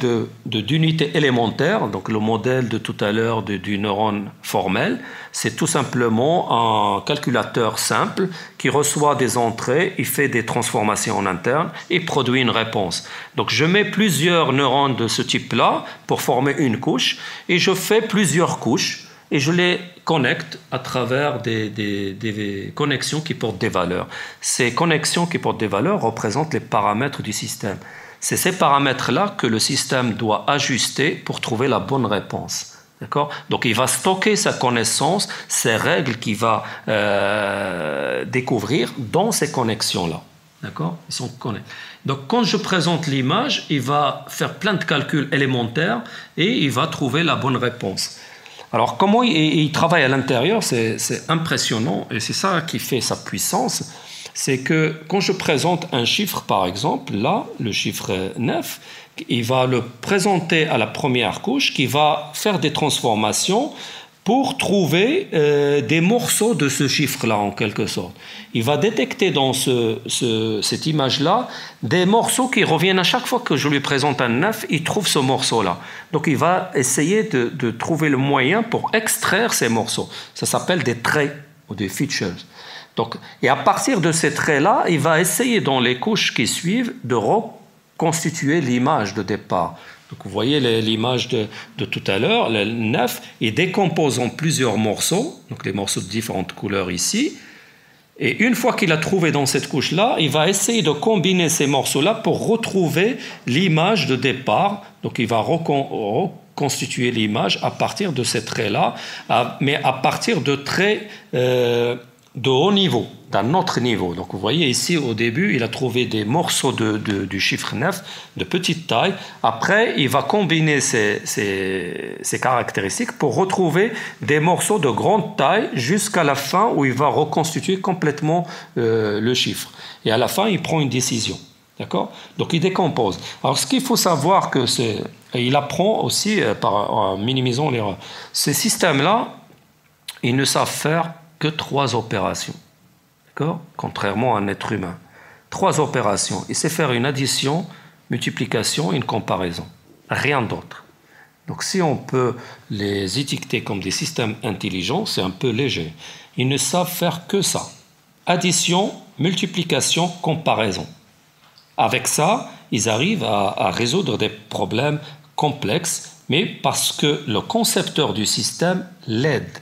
d'unités de, élémentaires, donc le modèle de tout à l'heure du neurone formel, c'est tout simplement un calculateur simple qui reçoit des entrées, il fait des transformations en interne et produit une réponse. Donc je mets plusieurs neurones de ce type-là pour former une couche et je fais plusieurs couches et je les connecte à travers des, des, connexions qui portent des valeurs. Ces connexions qui portent des valeurs représentent les paramètres du système. C'est ces paramètres-là que le système doit ajuster pour trouver la bonne réponse. Donc il va stocker sa connaissance, ses règles qu'il va euh, découvrir dans ces connexions-là. D'accord? Donc quand je présente l'image, il va faire plein de calculs élémentaires et il va trouver la bonne réponse. Alors comment il travaille à l'intérieur, c'est impressionnant et c'est ça qui fait sa puissance c'est que quand je présente un chiffre, par exemple, là, le chiffre 9, il va le présenter à la première couche qui va faire des transformations pour trouver euh, des morceaux de ce chiffre-là, en quelque sorte. Il va détecter dans cette image-là des morceaux qui reviennent à chaque fois que je lui présente un 9, il trouve ce morceau-là. Donc il va essayer de trouver le moyen pour extraire ces morceaux. Ça s'appelle des traits ou des features. Donc, et à partir de ces traits-là, il va essayer dans les couches qui suivent de reconstituer l'image de départ. Donc vous voyez l'image de, tout à l'heure, le 9, il décompose en plusieurs morceaux, donc les morceaux de différentes couleurs ici. Et une fois qu'il a trouvé dans cette couche-là, il va essayer de combiner ces morceaux-là pour retrouver l'image de départ. Donc il va reconstituer l'image à partir de ces traits-là, mais à partir de traits... Euh, de haut niveau, d'un autre niveau. Donc vous voyez ici au début, il a trouvé des morceaux de, du chiffre 9 de petite taille. Après, il va combiner ces, ces, caractéristiques pour retrouver des morceaux de grande taille jusqu'à la fin où il va reconstituer complètement euh, le chiffre. Et à la fin, il prend une décision. D'accord? Donc il décompose. Alors ce qu'il faut savoir que c'est, il apprend aussi euh, par, en minimisant l'erreur. Ces systèmes-là, ils ne savent faire que trois opérations. D'accord? Contrairement à un être humain. Trois opérations. Il sait faire une addition, multiplication une comparaison. Rien d'autre. Donc si on peut les étiqueter comme des systèmes intelligents, c'est un peu léger. Ils ne savent faire que ça. Addition, multiplication, comparaison. Avec ça, ils arrivent à, résoudre des problèmes complexes, mais parce que le concepteur du système l'aide.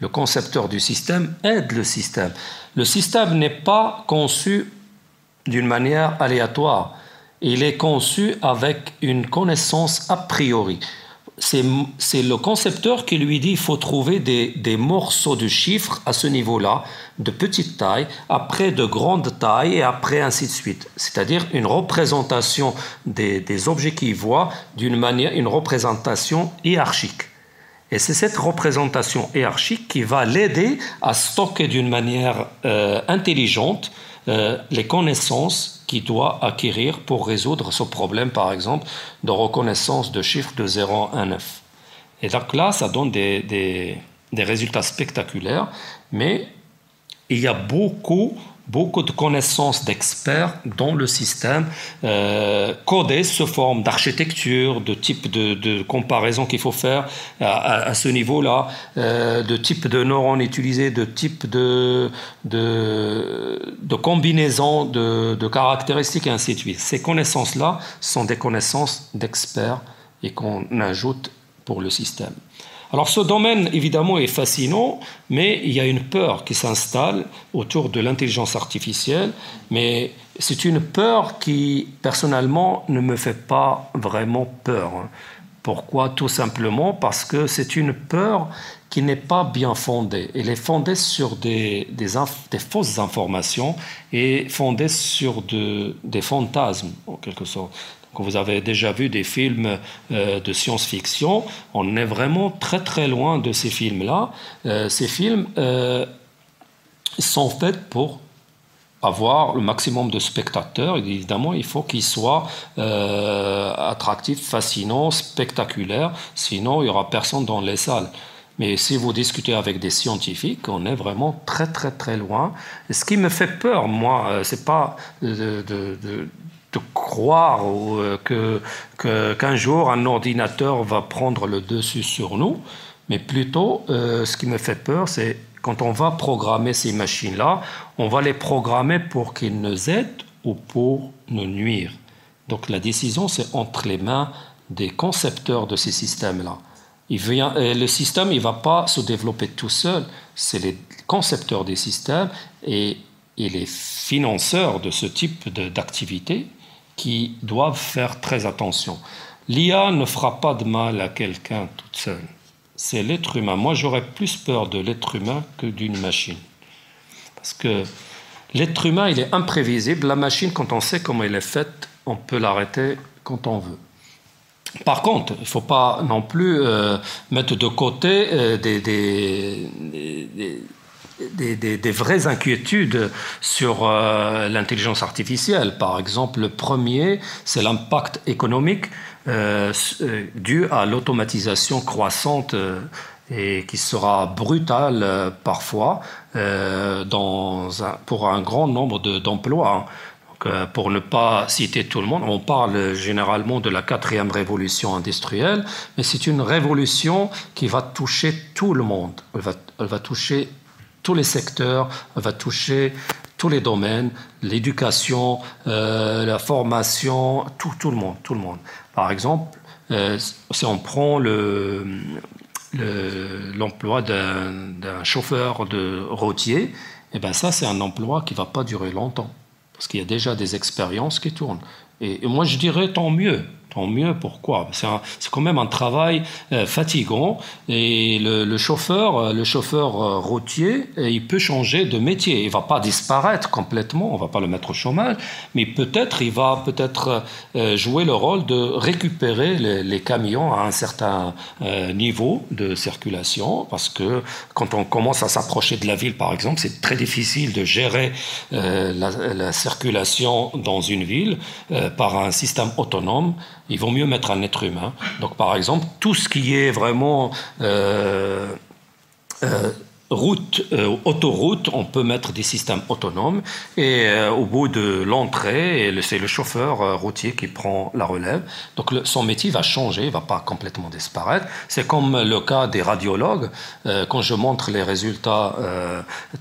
Le concepteur du système aide le système. Le système n'est pas conçu d'une manière aléatoire. Il est conçu avec une connaissance a priori c'est le concepteur qui lui dit qu'il faut trouver des, morceaux de chiffres à ce niveau-là, de petite taille, après de grande taille et après ainsi de suite. C'est-à-dire une représentation des, objets qu'il voit d'une manière, une représentation hiérarchique. Et c'est cette représentation hiérarchique qui va l'aider à stocker d'une manière euh, intelligente euh, les connaissances qu'il doit acquérir pour résoudre ce problème, par exemple, de reconnaissance de chiffres de 0 à 9. Et donc là, ça donne des, des, des résultats spectaculaires, mais il y a beaucoup beaucoup de connaissances d'experts dans le système euh, codées sous forme d'architecture, de type de, comparaison qu'il faut faire à, ce niveau-là, euh, de type de neurones utilisés, de type de, de, de combinaison de caractéristiques et ainsi de suite. Ces connaissances-là sont des connaissances d'experts et qu'on ajoute pour le système. Alors ce domaine, évidemment, est fascinant, mais il y a une peur qui s'installe autour de l'intelligence artificielle, mais c'est une peur qui, personnellement, ne me fait pas vraiment peur. Pourquoi? Tout simplement parce que c'est une peur qui n'est pas bien fondée. Elle est fondée sur des, fausses informations et fondée sur de, des fantasmes, en quelque sorte. Vous avez déjà vu des films euh, de science-fiction, on est vraiment très très loin de ces films-là. Euh, ces films euh, sont faits pour avoir le maximum de spectateurs. Évidemment, il faut qu'ils soient attractifs, fascinants, spectaculaires. Sinon, il n'y aura personne dans les salles. Mais si vous discutez avec des scientifiques, on est vraiment très très très loin. Ce qui me fait peur, moi, c'est pas de croire euh, que, qu'un jour un ordinateur va prendre le dessus sur nous, mais plutôt euh, ce qui me fait peur, c'est quand on va programmer ces machines-là, on va les programmer pour qu'ils nous aident ou pour nous nuire. Donc la décision, c'est entre les mains des concepteurs de ces systèmes-là. Vient, le système, il ne va pas se développer tout seul, c'est les concepteurs des systèmes et les financeurs de ce type d'activité qui doivent faire très attention. L'IA ne fera pas de mal à quelqu'un toute seule. C'est l'être humain. Moi, j'aurais plus peur de l'être humain que d'une machine. Parce que l'être humain, il est imprévisible. La machine, quand on sait comment elle est faite, on peut l'arrêter quand on veut. Par contre, il ne faut pas non plus euh, mettre de côté euh, des, vraies inquiétudes sur euh, l'intelligence artificielle. Par exemple, le premier, c'est l'impact économique euh, euh, dû à l'automatisation croissante et qui sera brutale parfois pour un grand nombre d'emplois. pour ne pas citer tout le monde, on parle généralement de la quatrième révolution industrielle, mais c'est une révolution qui va toucher tout le monde. Elle va, elle va toucher tous les secteurs, va toucher tous les domaines, l'éducation, euh, la formation, tout, tout, le monde, tout le monde. Par exemple, euh, si on prend le, l'emploi d'un, chauffeur de routier, eh ben ça c'est un emploi qui va pas durer longtemps parce qu'il y a déjà des expériences qui tournent. et moi je dirais tant mieux, Tant mieux, pourquoi. C'est quand même un travail euh, fatigant. Et le, chauffeur, euh, le chauffeur euh, routier, il peut changer de métier. Il va pas disparaître complètement, on va pas le mettre au chômage, mais peut-être il va peut-être jouer le rôle de récupérer les, camions à un certain niveau de circulation, parce que quand on commence à s'approcher de la ville, par exemple, c'est très difficile de gérer la, circulation dans une ville par un système autonome il vaut mieux mettre un être humain. Donc, par exemple, tout ce qui est vraiment euh, euh, route, euh, autoroute, on peut mettre des systèmes autonomes et euh, au bout de l'entrée, c'est le chauffeur euh, routier qui prend la relève. Donc son métier va changer, il va pas complètement disparaître. C'est comme le cas des radiologues. quand je montre les résultats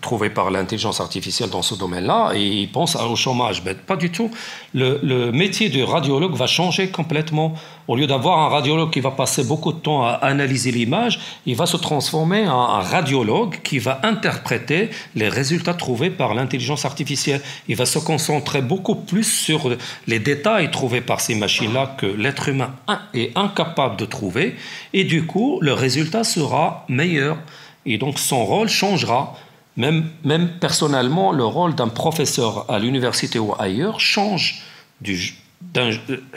trouvés par l'intelligence artificielle dans ce domaine-là, ils pensent au chômage. Mais pas du tout. Le, le métier de radiologue va changer complètement. Au lieu d'avoir un radiologue qui va passer beaucoup de temps à analyser l'image, il va se transformer en un radiologue qui va interpréter les résultats trouvés par l'intelligence artificielle. Il va se concentrer beaucoup plus sur les détails trouvés par ces machines-là que l'être humain est incapable de trouver. Et du coup, le résultat sera meilleur. Et donc son rôle changera. Même, même personnellement, le rôle d'un professeur à l'université ou ailleurs change du,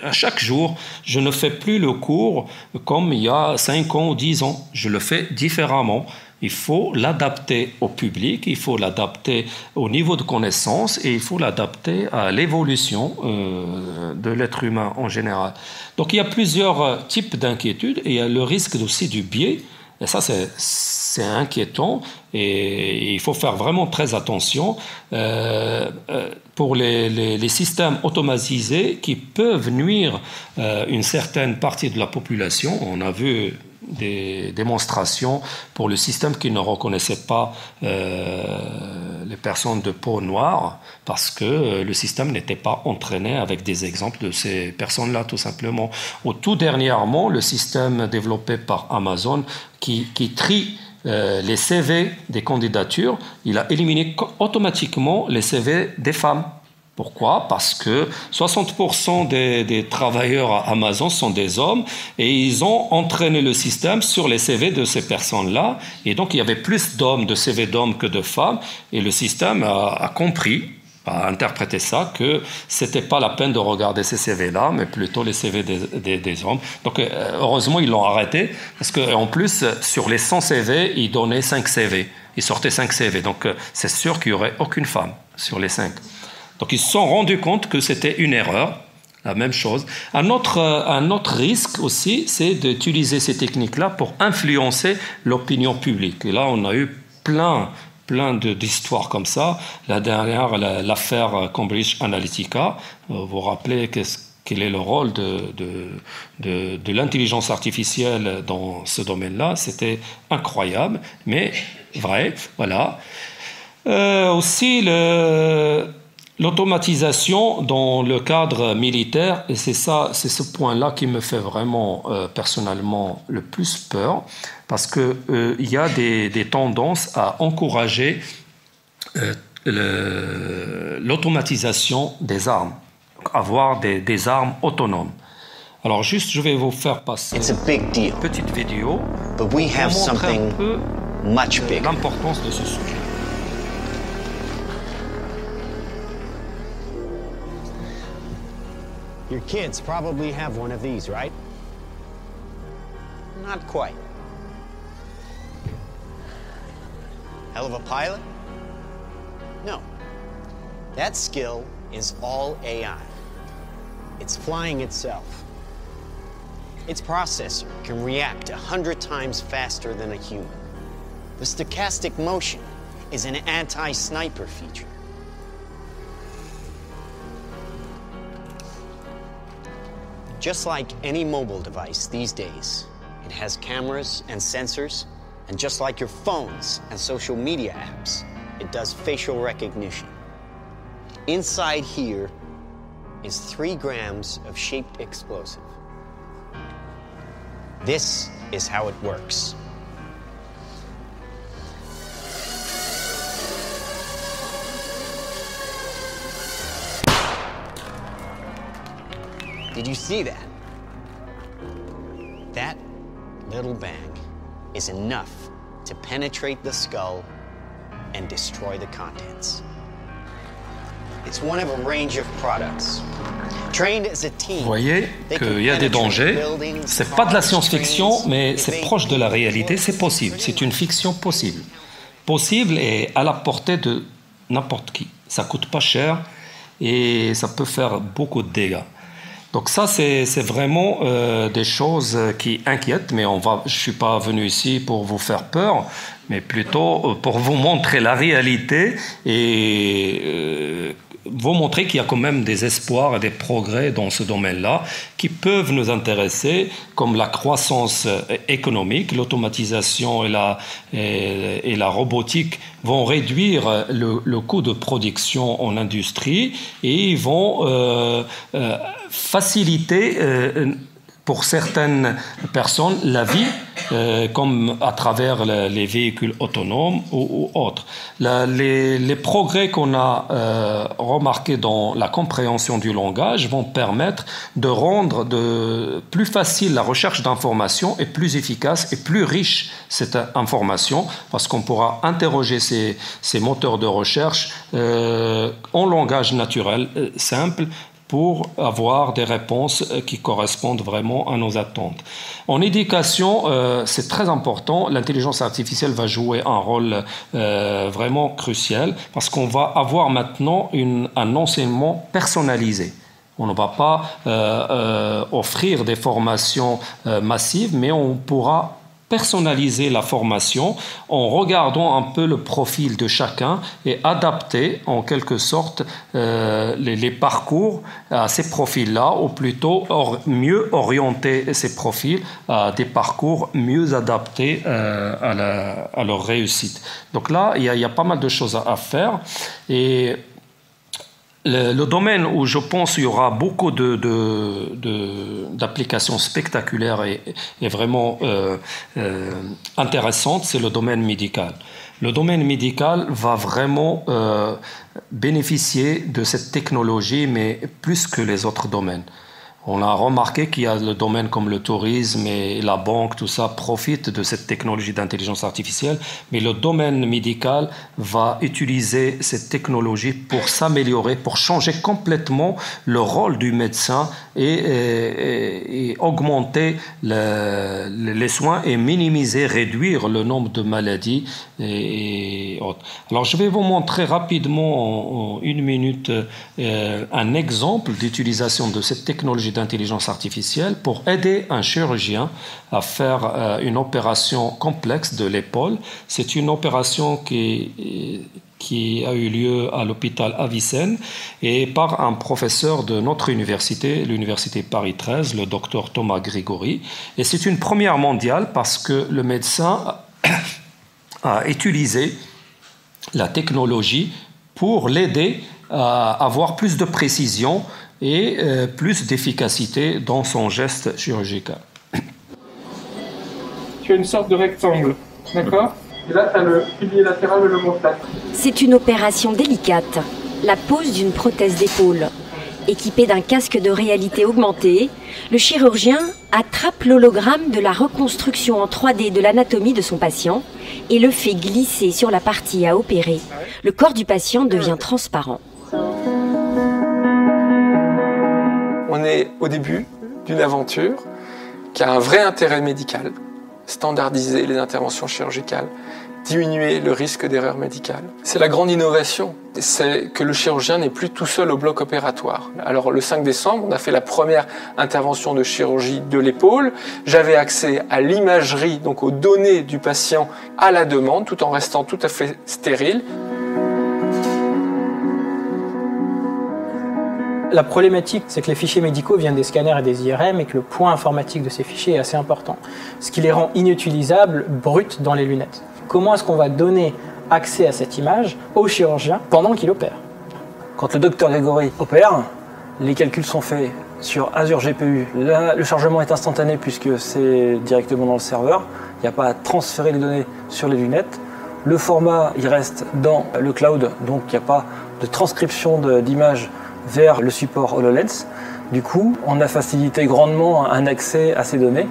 à chaque jour, je ne fais plus le cours comme il y a 5 ans ou 10 ans. Je le fais différemment. Il faut l'adapter au public, il faut l'adapter au niveau de connaissance et il faut l'adapter à l'évolution euh, de l'être humain en général. Donc il y a plusieurs types d'inquiétudes et il y a le risque aussi du biais. Et ça, c'est inquiétant et il faut faire vraiment très attention. Euh, euh, pour les, systèmes automatisés qui peuvent nuire euh, une certaine partie de la population. On a vu des démonstrations pour le système qui ne reconnaissait pas les personnes de peau noire parce que le système n'était pas entraîné avec des exemples de ces personnes-là, tout simplement. Au tout dernièrement, le système développé par Amazon qui trie euh, les CV des candidatures, il a éliminé automatiquement les CV des femmes. Pourquoi? Parce que 60% des, travailleurs à Amazon sont des hommes et ils ont entraîné le système sur les CV de ces personnes-là. Et donc il y avait plus d'hommes, de CV d'hommes que de femmes. Et le système a, compris, a interprété ça, que c'était pas la peine de regarder ces CV-là, mais plutôt les CV des, des, hommes. Donc euh, heureusement ils l'ont arrêté parce qu'en plus sur les 100 CV, ils donnaient 5 CV. Ils sortaient 5 CV. Donc euh, c'est sûr qu'il n'y aurait aucune femme sur les 5. Donc ils se sont rendus compte que c'était une erreur, la même chose. Un autre, euh, un autre risque aussi, c'est d'utiliser ces techniques-là pour influencer l'opinion publique. Et là, on a eu plein plein d'histoires comme ça. La dernière, l'affaire Cambridge Analytica, euh, vous vous rappelez quel est le rôle de, de, de, l'intelligence artificielle dans ce domaine-là? C'était incroyable, mais vrai, voilà. Euh, aussi, le, L'automatisation dans le cadre militaire, et c'est ça, c'est ce point-là qui me fait vraiment euh, personnellement le plus peur, parce qu'il euh, y a des, tendances à encourager euh, l'automatisation des armes, avoir des, armes autonomes. Alors juste, je vais vous faire passer une petite vidéo pour montrer un peu l'importance de ce sujet. Your kids probably have one of these, right? Not quite. Hell of a pilot? No. That skill is all AI. It's flying itself. Its processor can react a hundred times faster than a human. The stochastic motion is an anti-sniper feature. Just like any mobile device these days, it has cameras and sensors, and just like your phones and social media apps, it does facial recognition. Inside here is three grams of shaped explosive. This is how it works. Did you see that? That little bang is enough to penetrate the skull and destroy the contents. It's one of a range of products. Vous voyez qu'il y a des dangers. C'est pas de la science-fiction, mais c'est proche de la réalité. C'est possible. C'est une fiction possible. Possible et à la portée de n'importe qui. Ça coûte pas cher et ça peut faire beaucoup de dégâts. Donc ça, c'est vraiment euh, des choses qui inquiètent, mais je ne suis pas venu ici pour vous faire peur, mais plutôt pour vous montrer la réalité et vous montrer qu'il y a quand même des espoirs et des progrès dans ce domaine-là qui peuvent nous intéresser, comme la croissance économique, l'automatisation et la, robotique vont réduire le, coût de production en industrie et vont euh, euh, faciliter euh, pour certaines personnes la vie, euh, comme à travers les véhicules autonomes ou, autres. les, progrès qu'on a euh, remarqués dans la compréhension du langage vont permettre de rendre plus facile la recherche d'informations et plus efficace et plus riche cette information, parce qu'on pourra interroger ces, moteurs de recherche en langage naturel, simple, pour avoir des réponses euh, qui correspondent vraiment à nos attentes. En éducation, euh, c'est très important. L'intelligence artificielle va jouer un rôle euh, vraiment crucial parce qu'on va avoir maintenant un enseignement personnalisé. On ne va pas offrir des formations massives, mais on pourra personnaliser la formation en regardant un peu le profil de chacun et adapter en quelque sorte euh, les, parcours à ces profils-là, ou plutôt mieux orienter ces profils à des parcours mieux adaptés euh, à, leur réussite. Donc là, il y, a, y, a, pas mal de choses à, à faire. Et le, domaine où je pense qu'il y aura beaucoup d'applications de, spectaculaires et, vraiment euh, euh, intéressantes, c'est le domaine médical. Le domaine médical va vraiment euh, bénéficier de cette technologie, mais plus que les autres domaines. On a remarqué qu'il y a le domaine comme le tourisme et la banque, tout ça profite de cette technologie d'intelligence artificielle, mais le domaine médical va utiliser cette technologie pour s'améliorer, pour changer complètement le rôle du médecin et, augmenter les soins et minimiser, réduire le nombre de maladies et, autres. Alors je vais vous montrer rapidement en, une minute euh, un exemple d'utilisation de cette technologie d'intelligence artificielle pour aider un chirurgien à faire euh, une opération complexe de l'épaule. C'est une opération qui, qui a eu lieu à l'hôpital Avicenne et par un professeur de notre université, l'université Paris 13, le docteur Thomas Grigori. Et c'est une première mondiale parce que le médecin a utilisé la technologie pour l'aider à avoir plus de précision et euh, plus d'efficacité dans son geste chirurgical. Tu as une sorte de rectangle, d'accord? Et là, tu as le pilier latéral et le l'omoplate. C'est une opération délicate, la pose d'une prothèse d'épaule. Équipé d'un casque de réalité augmentée, le chirurgien attrape l'hologramme de la reconstruction en 3D de l'anatomie de son patient et le fait glisser sur la partie à opérer. Le corps du patient devient transparent. On est au début d'une aventure qui a un vrai intérêt médical, standardiser les interventions chirurgicales, diminuer le risque d'erreur médicale. C'est la grande innovation, c'est que le chirurgien n'est plus tout seul au bloc opératoire. Alors le 5 décembre, on a fait la première intervention de chirurgie de l'épaule. J'avais accès à l'imagerie, donc aux données du patient à la demande, tout en restant tout à fait stérile. La problématique, c'est que les fichiers médicaux viennent des scanners et des IRM et que le point informatique de ces fichiers est assez important, ce qui les rend inutilisables, bruts dans les lunettes. Comment est-ce qu'on va donner accès à cette image au chirurgien pendant qu'il opère? Quand le docteur Grégory opère, les calculs sont faits sur Azure GPU. Le chargement est instantané puisque c'est directement dans le serveur. Il n'y a pas à transférer les données sur les lunettes. Le format, il reste dans le cloud, donc il n'y a pas de transcription d'images vers le support HoloLens. Du coup, on a facilité grandement un accès à ces données.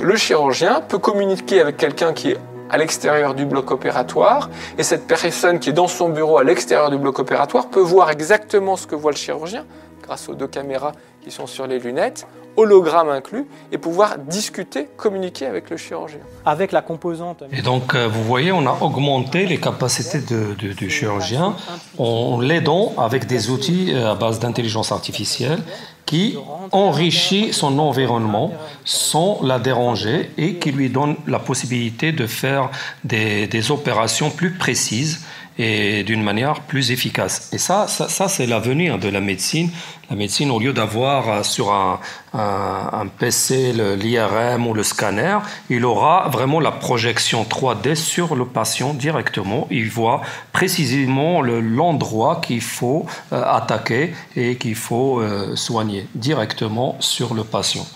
Le chirurgien peut communiquer avec quelqu'un qui est à l'extérieur du bloc opératoire et cette personne qui est dans son bureau à l'extérieur du bloc opératoire peut voir exactement ce que voit le chirurgien grâce aux deux caméras qui sont sur les lunettes, hologramme inclus, et pouvoir discuter, communiquer avec le chirurgien. Avec la composante. Et donc, euh, vous voyez, on a augmenté les capacités de- de- du chirurgien en l'aidant avec des outils euh, à base d'intelligence artificielle qui enrichit son environnement sans la déranger et qui lui donne la possibilité de faire des, des opérations plus précises et d'une manière plus efficace. Et ça, ça, c'est l'avenir de la médecine. La médecine, au lieu d'avoir euh, sur un, un, PC l'IRM ou le scanner, il aura vraiment la projection 3D sur le patient directement. Il voit précisément le- l'endroit qu'il faut euh, attaquer et qu'il faut euh, soigner directement sur le patient.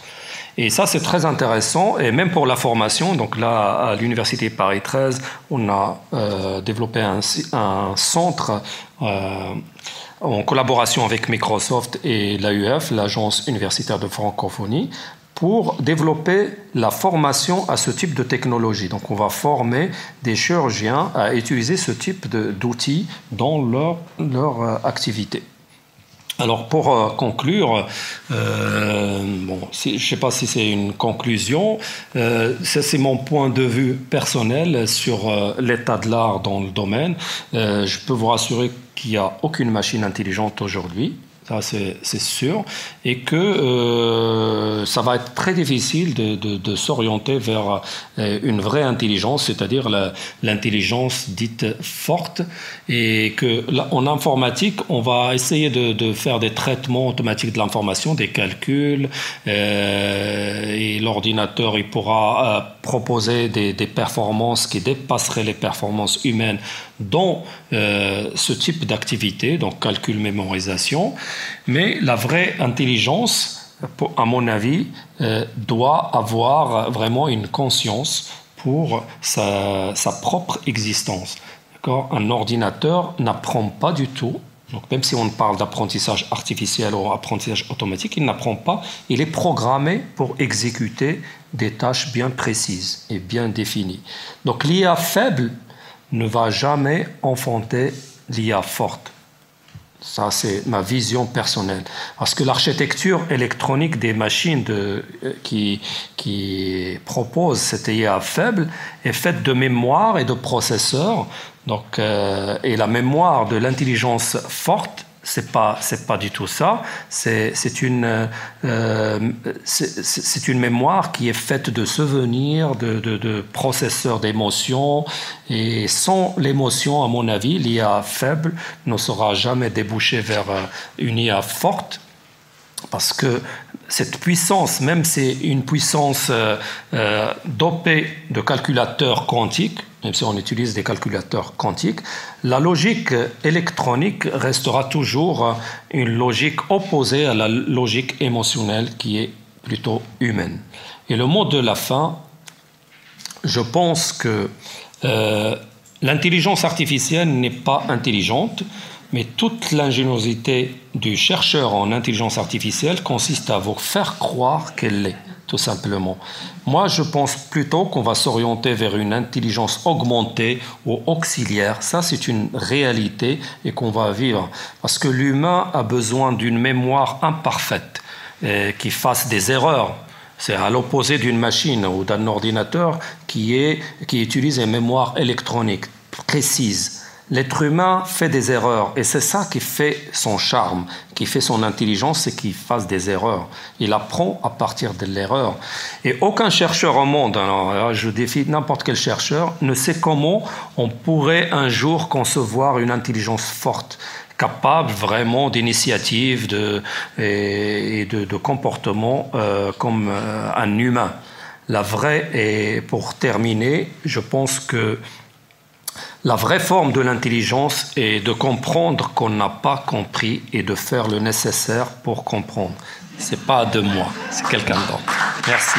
Et ça, c'est très intéressant, et même pour la formation. Donc là, à l'Université Paris 13, on a euh, développé un, centre euh, en collaboration avec Microsoft et l'AUF, l'Agence universitaire de francophonie, pour développer la formation à ce type de technologie. Donc on va former des chirurgiens à utiliser ce type d'outils dans leur, leur euh, activité. Alors pour euh, conclure, euh, bon, je ne sais pas si c'est une conclusion, euh, c'est mon point de vue personnel sur l'état de l'art dans le domaine. Je peux vous rassurer qu'il n'y a aucune machine intelligente aujourd'hui. Ça, c'est sûr. Et que euh, ça va être très difficile de, de- de s'orienter vers euh, une vraie intelligence, c'est-à-dire l'intelligence dite forte. Et que là, en informatique, on va essayer de, de faire des traitements automatiques de l'information, des calculs. euh, et l'ordinateur, il pourra euh, proposer des, performances qui dépasseraient les performances humaines dans euh, ce type d'activité, donc calcul, mémorisation. Mais la vraie intelligence, à mon avis, euh, doit avoir vraiment une conscience pour sa, propre existence. Un ordinateur n'apprend pas du tout. Donc même si on parle d'apprentissage artificiel ou apprentissage automatique, il n'apprend pas. Il est programmé pour exécuter des tâches bien précises et bien définies. Donc l'IA faible ne va jamais enfanter l'IA forte. Ça, c'est ma vision personnelle. Parce que l'architecture électronique des machines euh, qui, qui proposent cette IA faible est faite de mémoire et de processeurs. Donc, euh, et la mémoire de l'intelligence forte, c'est pas c'est pas du tout ça. C'est une euh, c'est- une mémoire qui est faite de souvenirs, de, processeurs d'émotions. Et sans l'émotion, à mon avis, l'IA faible ne sera jamais débouché vers euh, une IA forte parce que cette puissance, même c'est une puissance euh, dopée de calculateurs quantiques, même si on utilise des calculateurs quantiques, la logique électronique restera toujours euh, une logique opposée à la logique émotionnelle qui est plutôt humaine. Et le mot de la fin, je pense que euh, l'intelligence artificielle n'est pas intelligente, mais toute l'ingéniosité du chercheur en intelligence artificielle consiste à vous faire croire qu'elle l'est, tout simplement. Moi, je pense plutôt qu'on va s'orienter vers une intelligence augmentée ou auxiliaire. Ça, c'est une réalité et qu'on va vivre. Parce que l'humain a besoin d'une mémoire imparfaite, qui fasse des erreurs. C'est à l'opposé d'une machine ou d'un ordinateur qui, est, qui utilise une mémoire électronique précise. L'être humain fait des erreurs et c'est ça qui fait son charme, qui fait son intelligence, c'est qu'il fasse des erreurs. Il apprend à partir de l'erreur. Et aucun chercheur au monde, là, je défie n'importe quel chercheur, ne sait comment on pourrait un jour concevoir une intelligence forte capable vraiment d'initiative et, de comportement euh, comme euh, un humain. La vraie, et pour terminer, je pense que la vraie forme de l'intelligence est de comprendre qu'on n'a pas compris et de faire le nécessaire pour comprendre. C'est pas de moi, c'est quelqu'un d'autre. Merci.